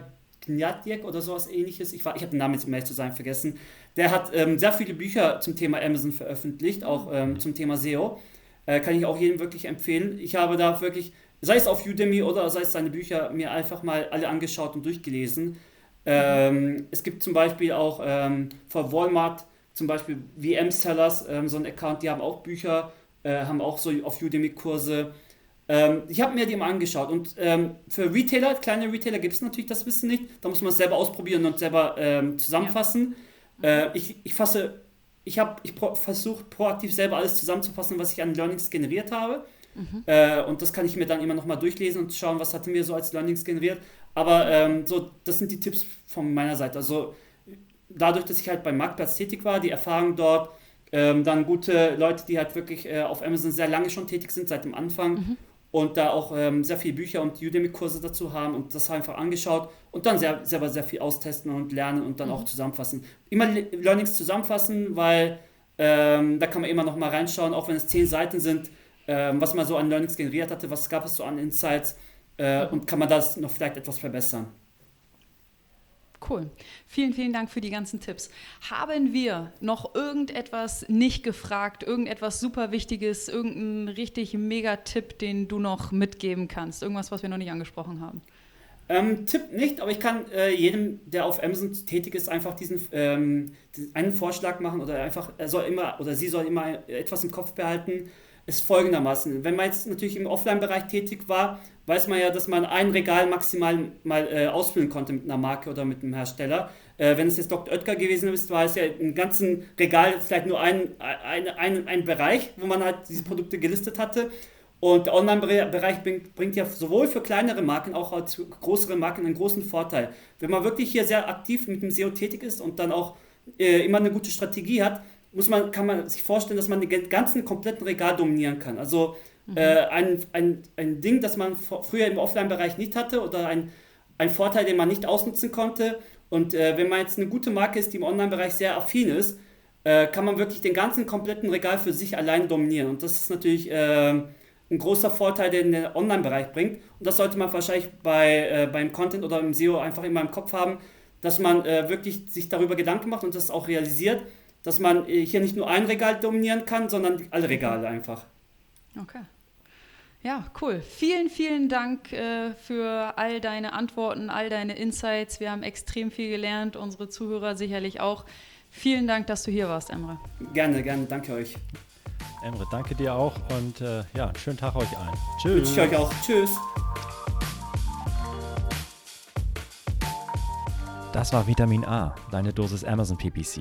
Gnatjek oder sowas ähnliches. Ich, ich habe den Namen jetzt, ehrlich zu sein, vergessen. Der hat ähm, sehr viele Bücher zum Thema Amazon veröffentlicht, auch ähm, zum Thema SEO. Äh, kann ich auch jedem wirklich empfehlen. Ich habe da wirklich, sei es auf Udemy oder sei es seine Bücher, mir einfach mal alle angeschaut und durchgelesen. Ähm, es gibt zum Beispiel auch ähm, von Walmart zum Beispiel VM-Sellers, ähm, so ein Account, die haben auch Bücher, äh, haben auch so auf Udemy Kurse. Ähm, ich habe mir die mal angeschaut und ähm, für Retailer, kleine Retailer gibt es natürlich das Wissen nicht. Da muss man es selber ausprobieren und selber ähm, zusammenfassen. Ja. Äh, ich, ich fasse, ich habe ich pro, versucht proaktiv selber alles zusammenzufassen, was ich an Learnings generiert habe. Mhm. Äh, und das kann ich mir dann immer nochmal durchlesen und schauen, was hatte mir so als Learnings generiert. Aber ähm, so, das sind die Tipps von meiner Seite. Also dadurch, dass ich halt beim Marktplatz tätig war, die Erfahrung dort, ähm, dann gute Leute, die halt wirklich äh, auf Amazon sehr lange schon tätig sind, seit dem Anfang mhm. Und da auch ähm, sehr viele Bücher und Udemy-Kurse dazu haben und das einfach angeschaut und dann sehr, selber sehr viel austesten und lernen und dann mhm. auch zusammenfassen. Immer Learnings zusammenfassen, weil ähm, da kann man immer noch mal reinschauen, auch wenn es zehn Seiten sind, ähm, was man so an Learnings generiert hatte, was gab es so an Insights äh, und kann man das noch vielleicht etwas verbessern. Cool. Vielen, vielen Dank für die ganzen Tipps. Haben wir noch irgendetwas nicht gefragt, irgendetwas super Wichtiges, irgendeinen richtig mega Tipp, den du noch mitgeben kannst? Irgendwas, was wir noch nicht angesprochen haben? Ähm, Tipp nicht, aber ich kann äh, jedem, der auf Amazon tätig ist, einfach diesen ähm, einen Vorschlag machen oder einfach, er soll immer oder sie soll immer etwas im Kopf behalten ist folgendermaßen. Wenn man jetzt natürlich im Offline-Bereich tätig war, weiß man ja, dass man ein Regal maximal mal äh, ausfüllen konnte mit einer Marke oder mit einem Hersteller. Äh, wenn es jetzt Dr. Oetker gewesen ist, war es ja im ganzen Regal vielleicht nur ein, ein, ein, ein Bereich, wo man halt diese Produkte gelistet hatte. Und der Online-Bereich bringt, ja sowohl für kleinere Marken auch als für größere Marken einen großen Vorteil. Wenn man wirklich hier sehr aktiv mit dem SEO tätig ist und dann auch äh, immer eine gute Strategie hat, muss man, kann man sich vorstellen, dass man den ganzen kompletten Regal dominieren kann. Also mhm. äh, ein, ein, ein Ding, das man früher im Offline-Bereich nicht hatte oder ein, ein Vorteil, den man nicht ausnutzen konnte. Und äh, wenn man jetzt eine gute Marke ist, die im Online-Bereich sehr affin ist, äh, kann man wirklich den ganzen kompletten Regal für sich allein dominieren. Und das ist natürlich äh, ein großer Vorteil, den der Online-Bereich bringt. Und das sollte man wahrscheinlich bei, äh, beim Content oder im SEO einfach immer im Kopf haben, dass man äh, wirklich sich darüber Gedanken macht und das auch realisiert dass man äh, hier nicht nur ein Regal dominieren kann, sondern alle Regale einfach. Okay. Ja, cool. Vielen, vielen Dank äh, für all deine Antworten, all deine Insights. Wir haben extrem viel gelernt, unsere Zuhörer sicherlich auch. Vielen Dank, dass du hier warst, Emre. Gerne, gerne. Danke euch. Emre, danke dir auch und äh, ja, schönen Tag euch allen. Tschüss. Wünsche ich euch auch. Tschüss. Das war Vitamin A, deine Dosis Amazon PPC.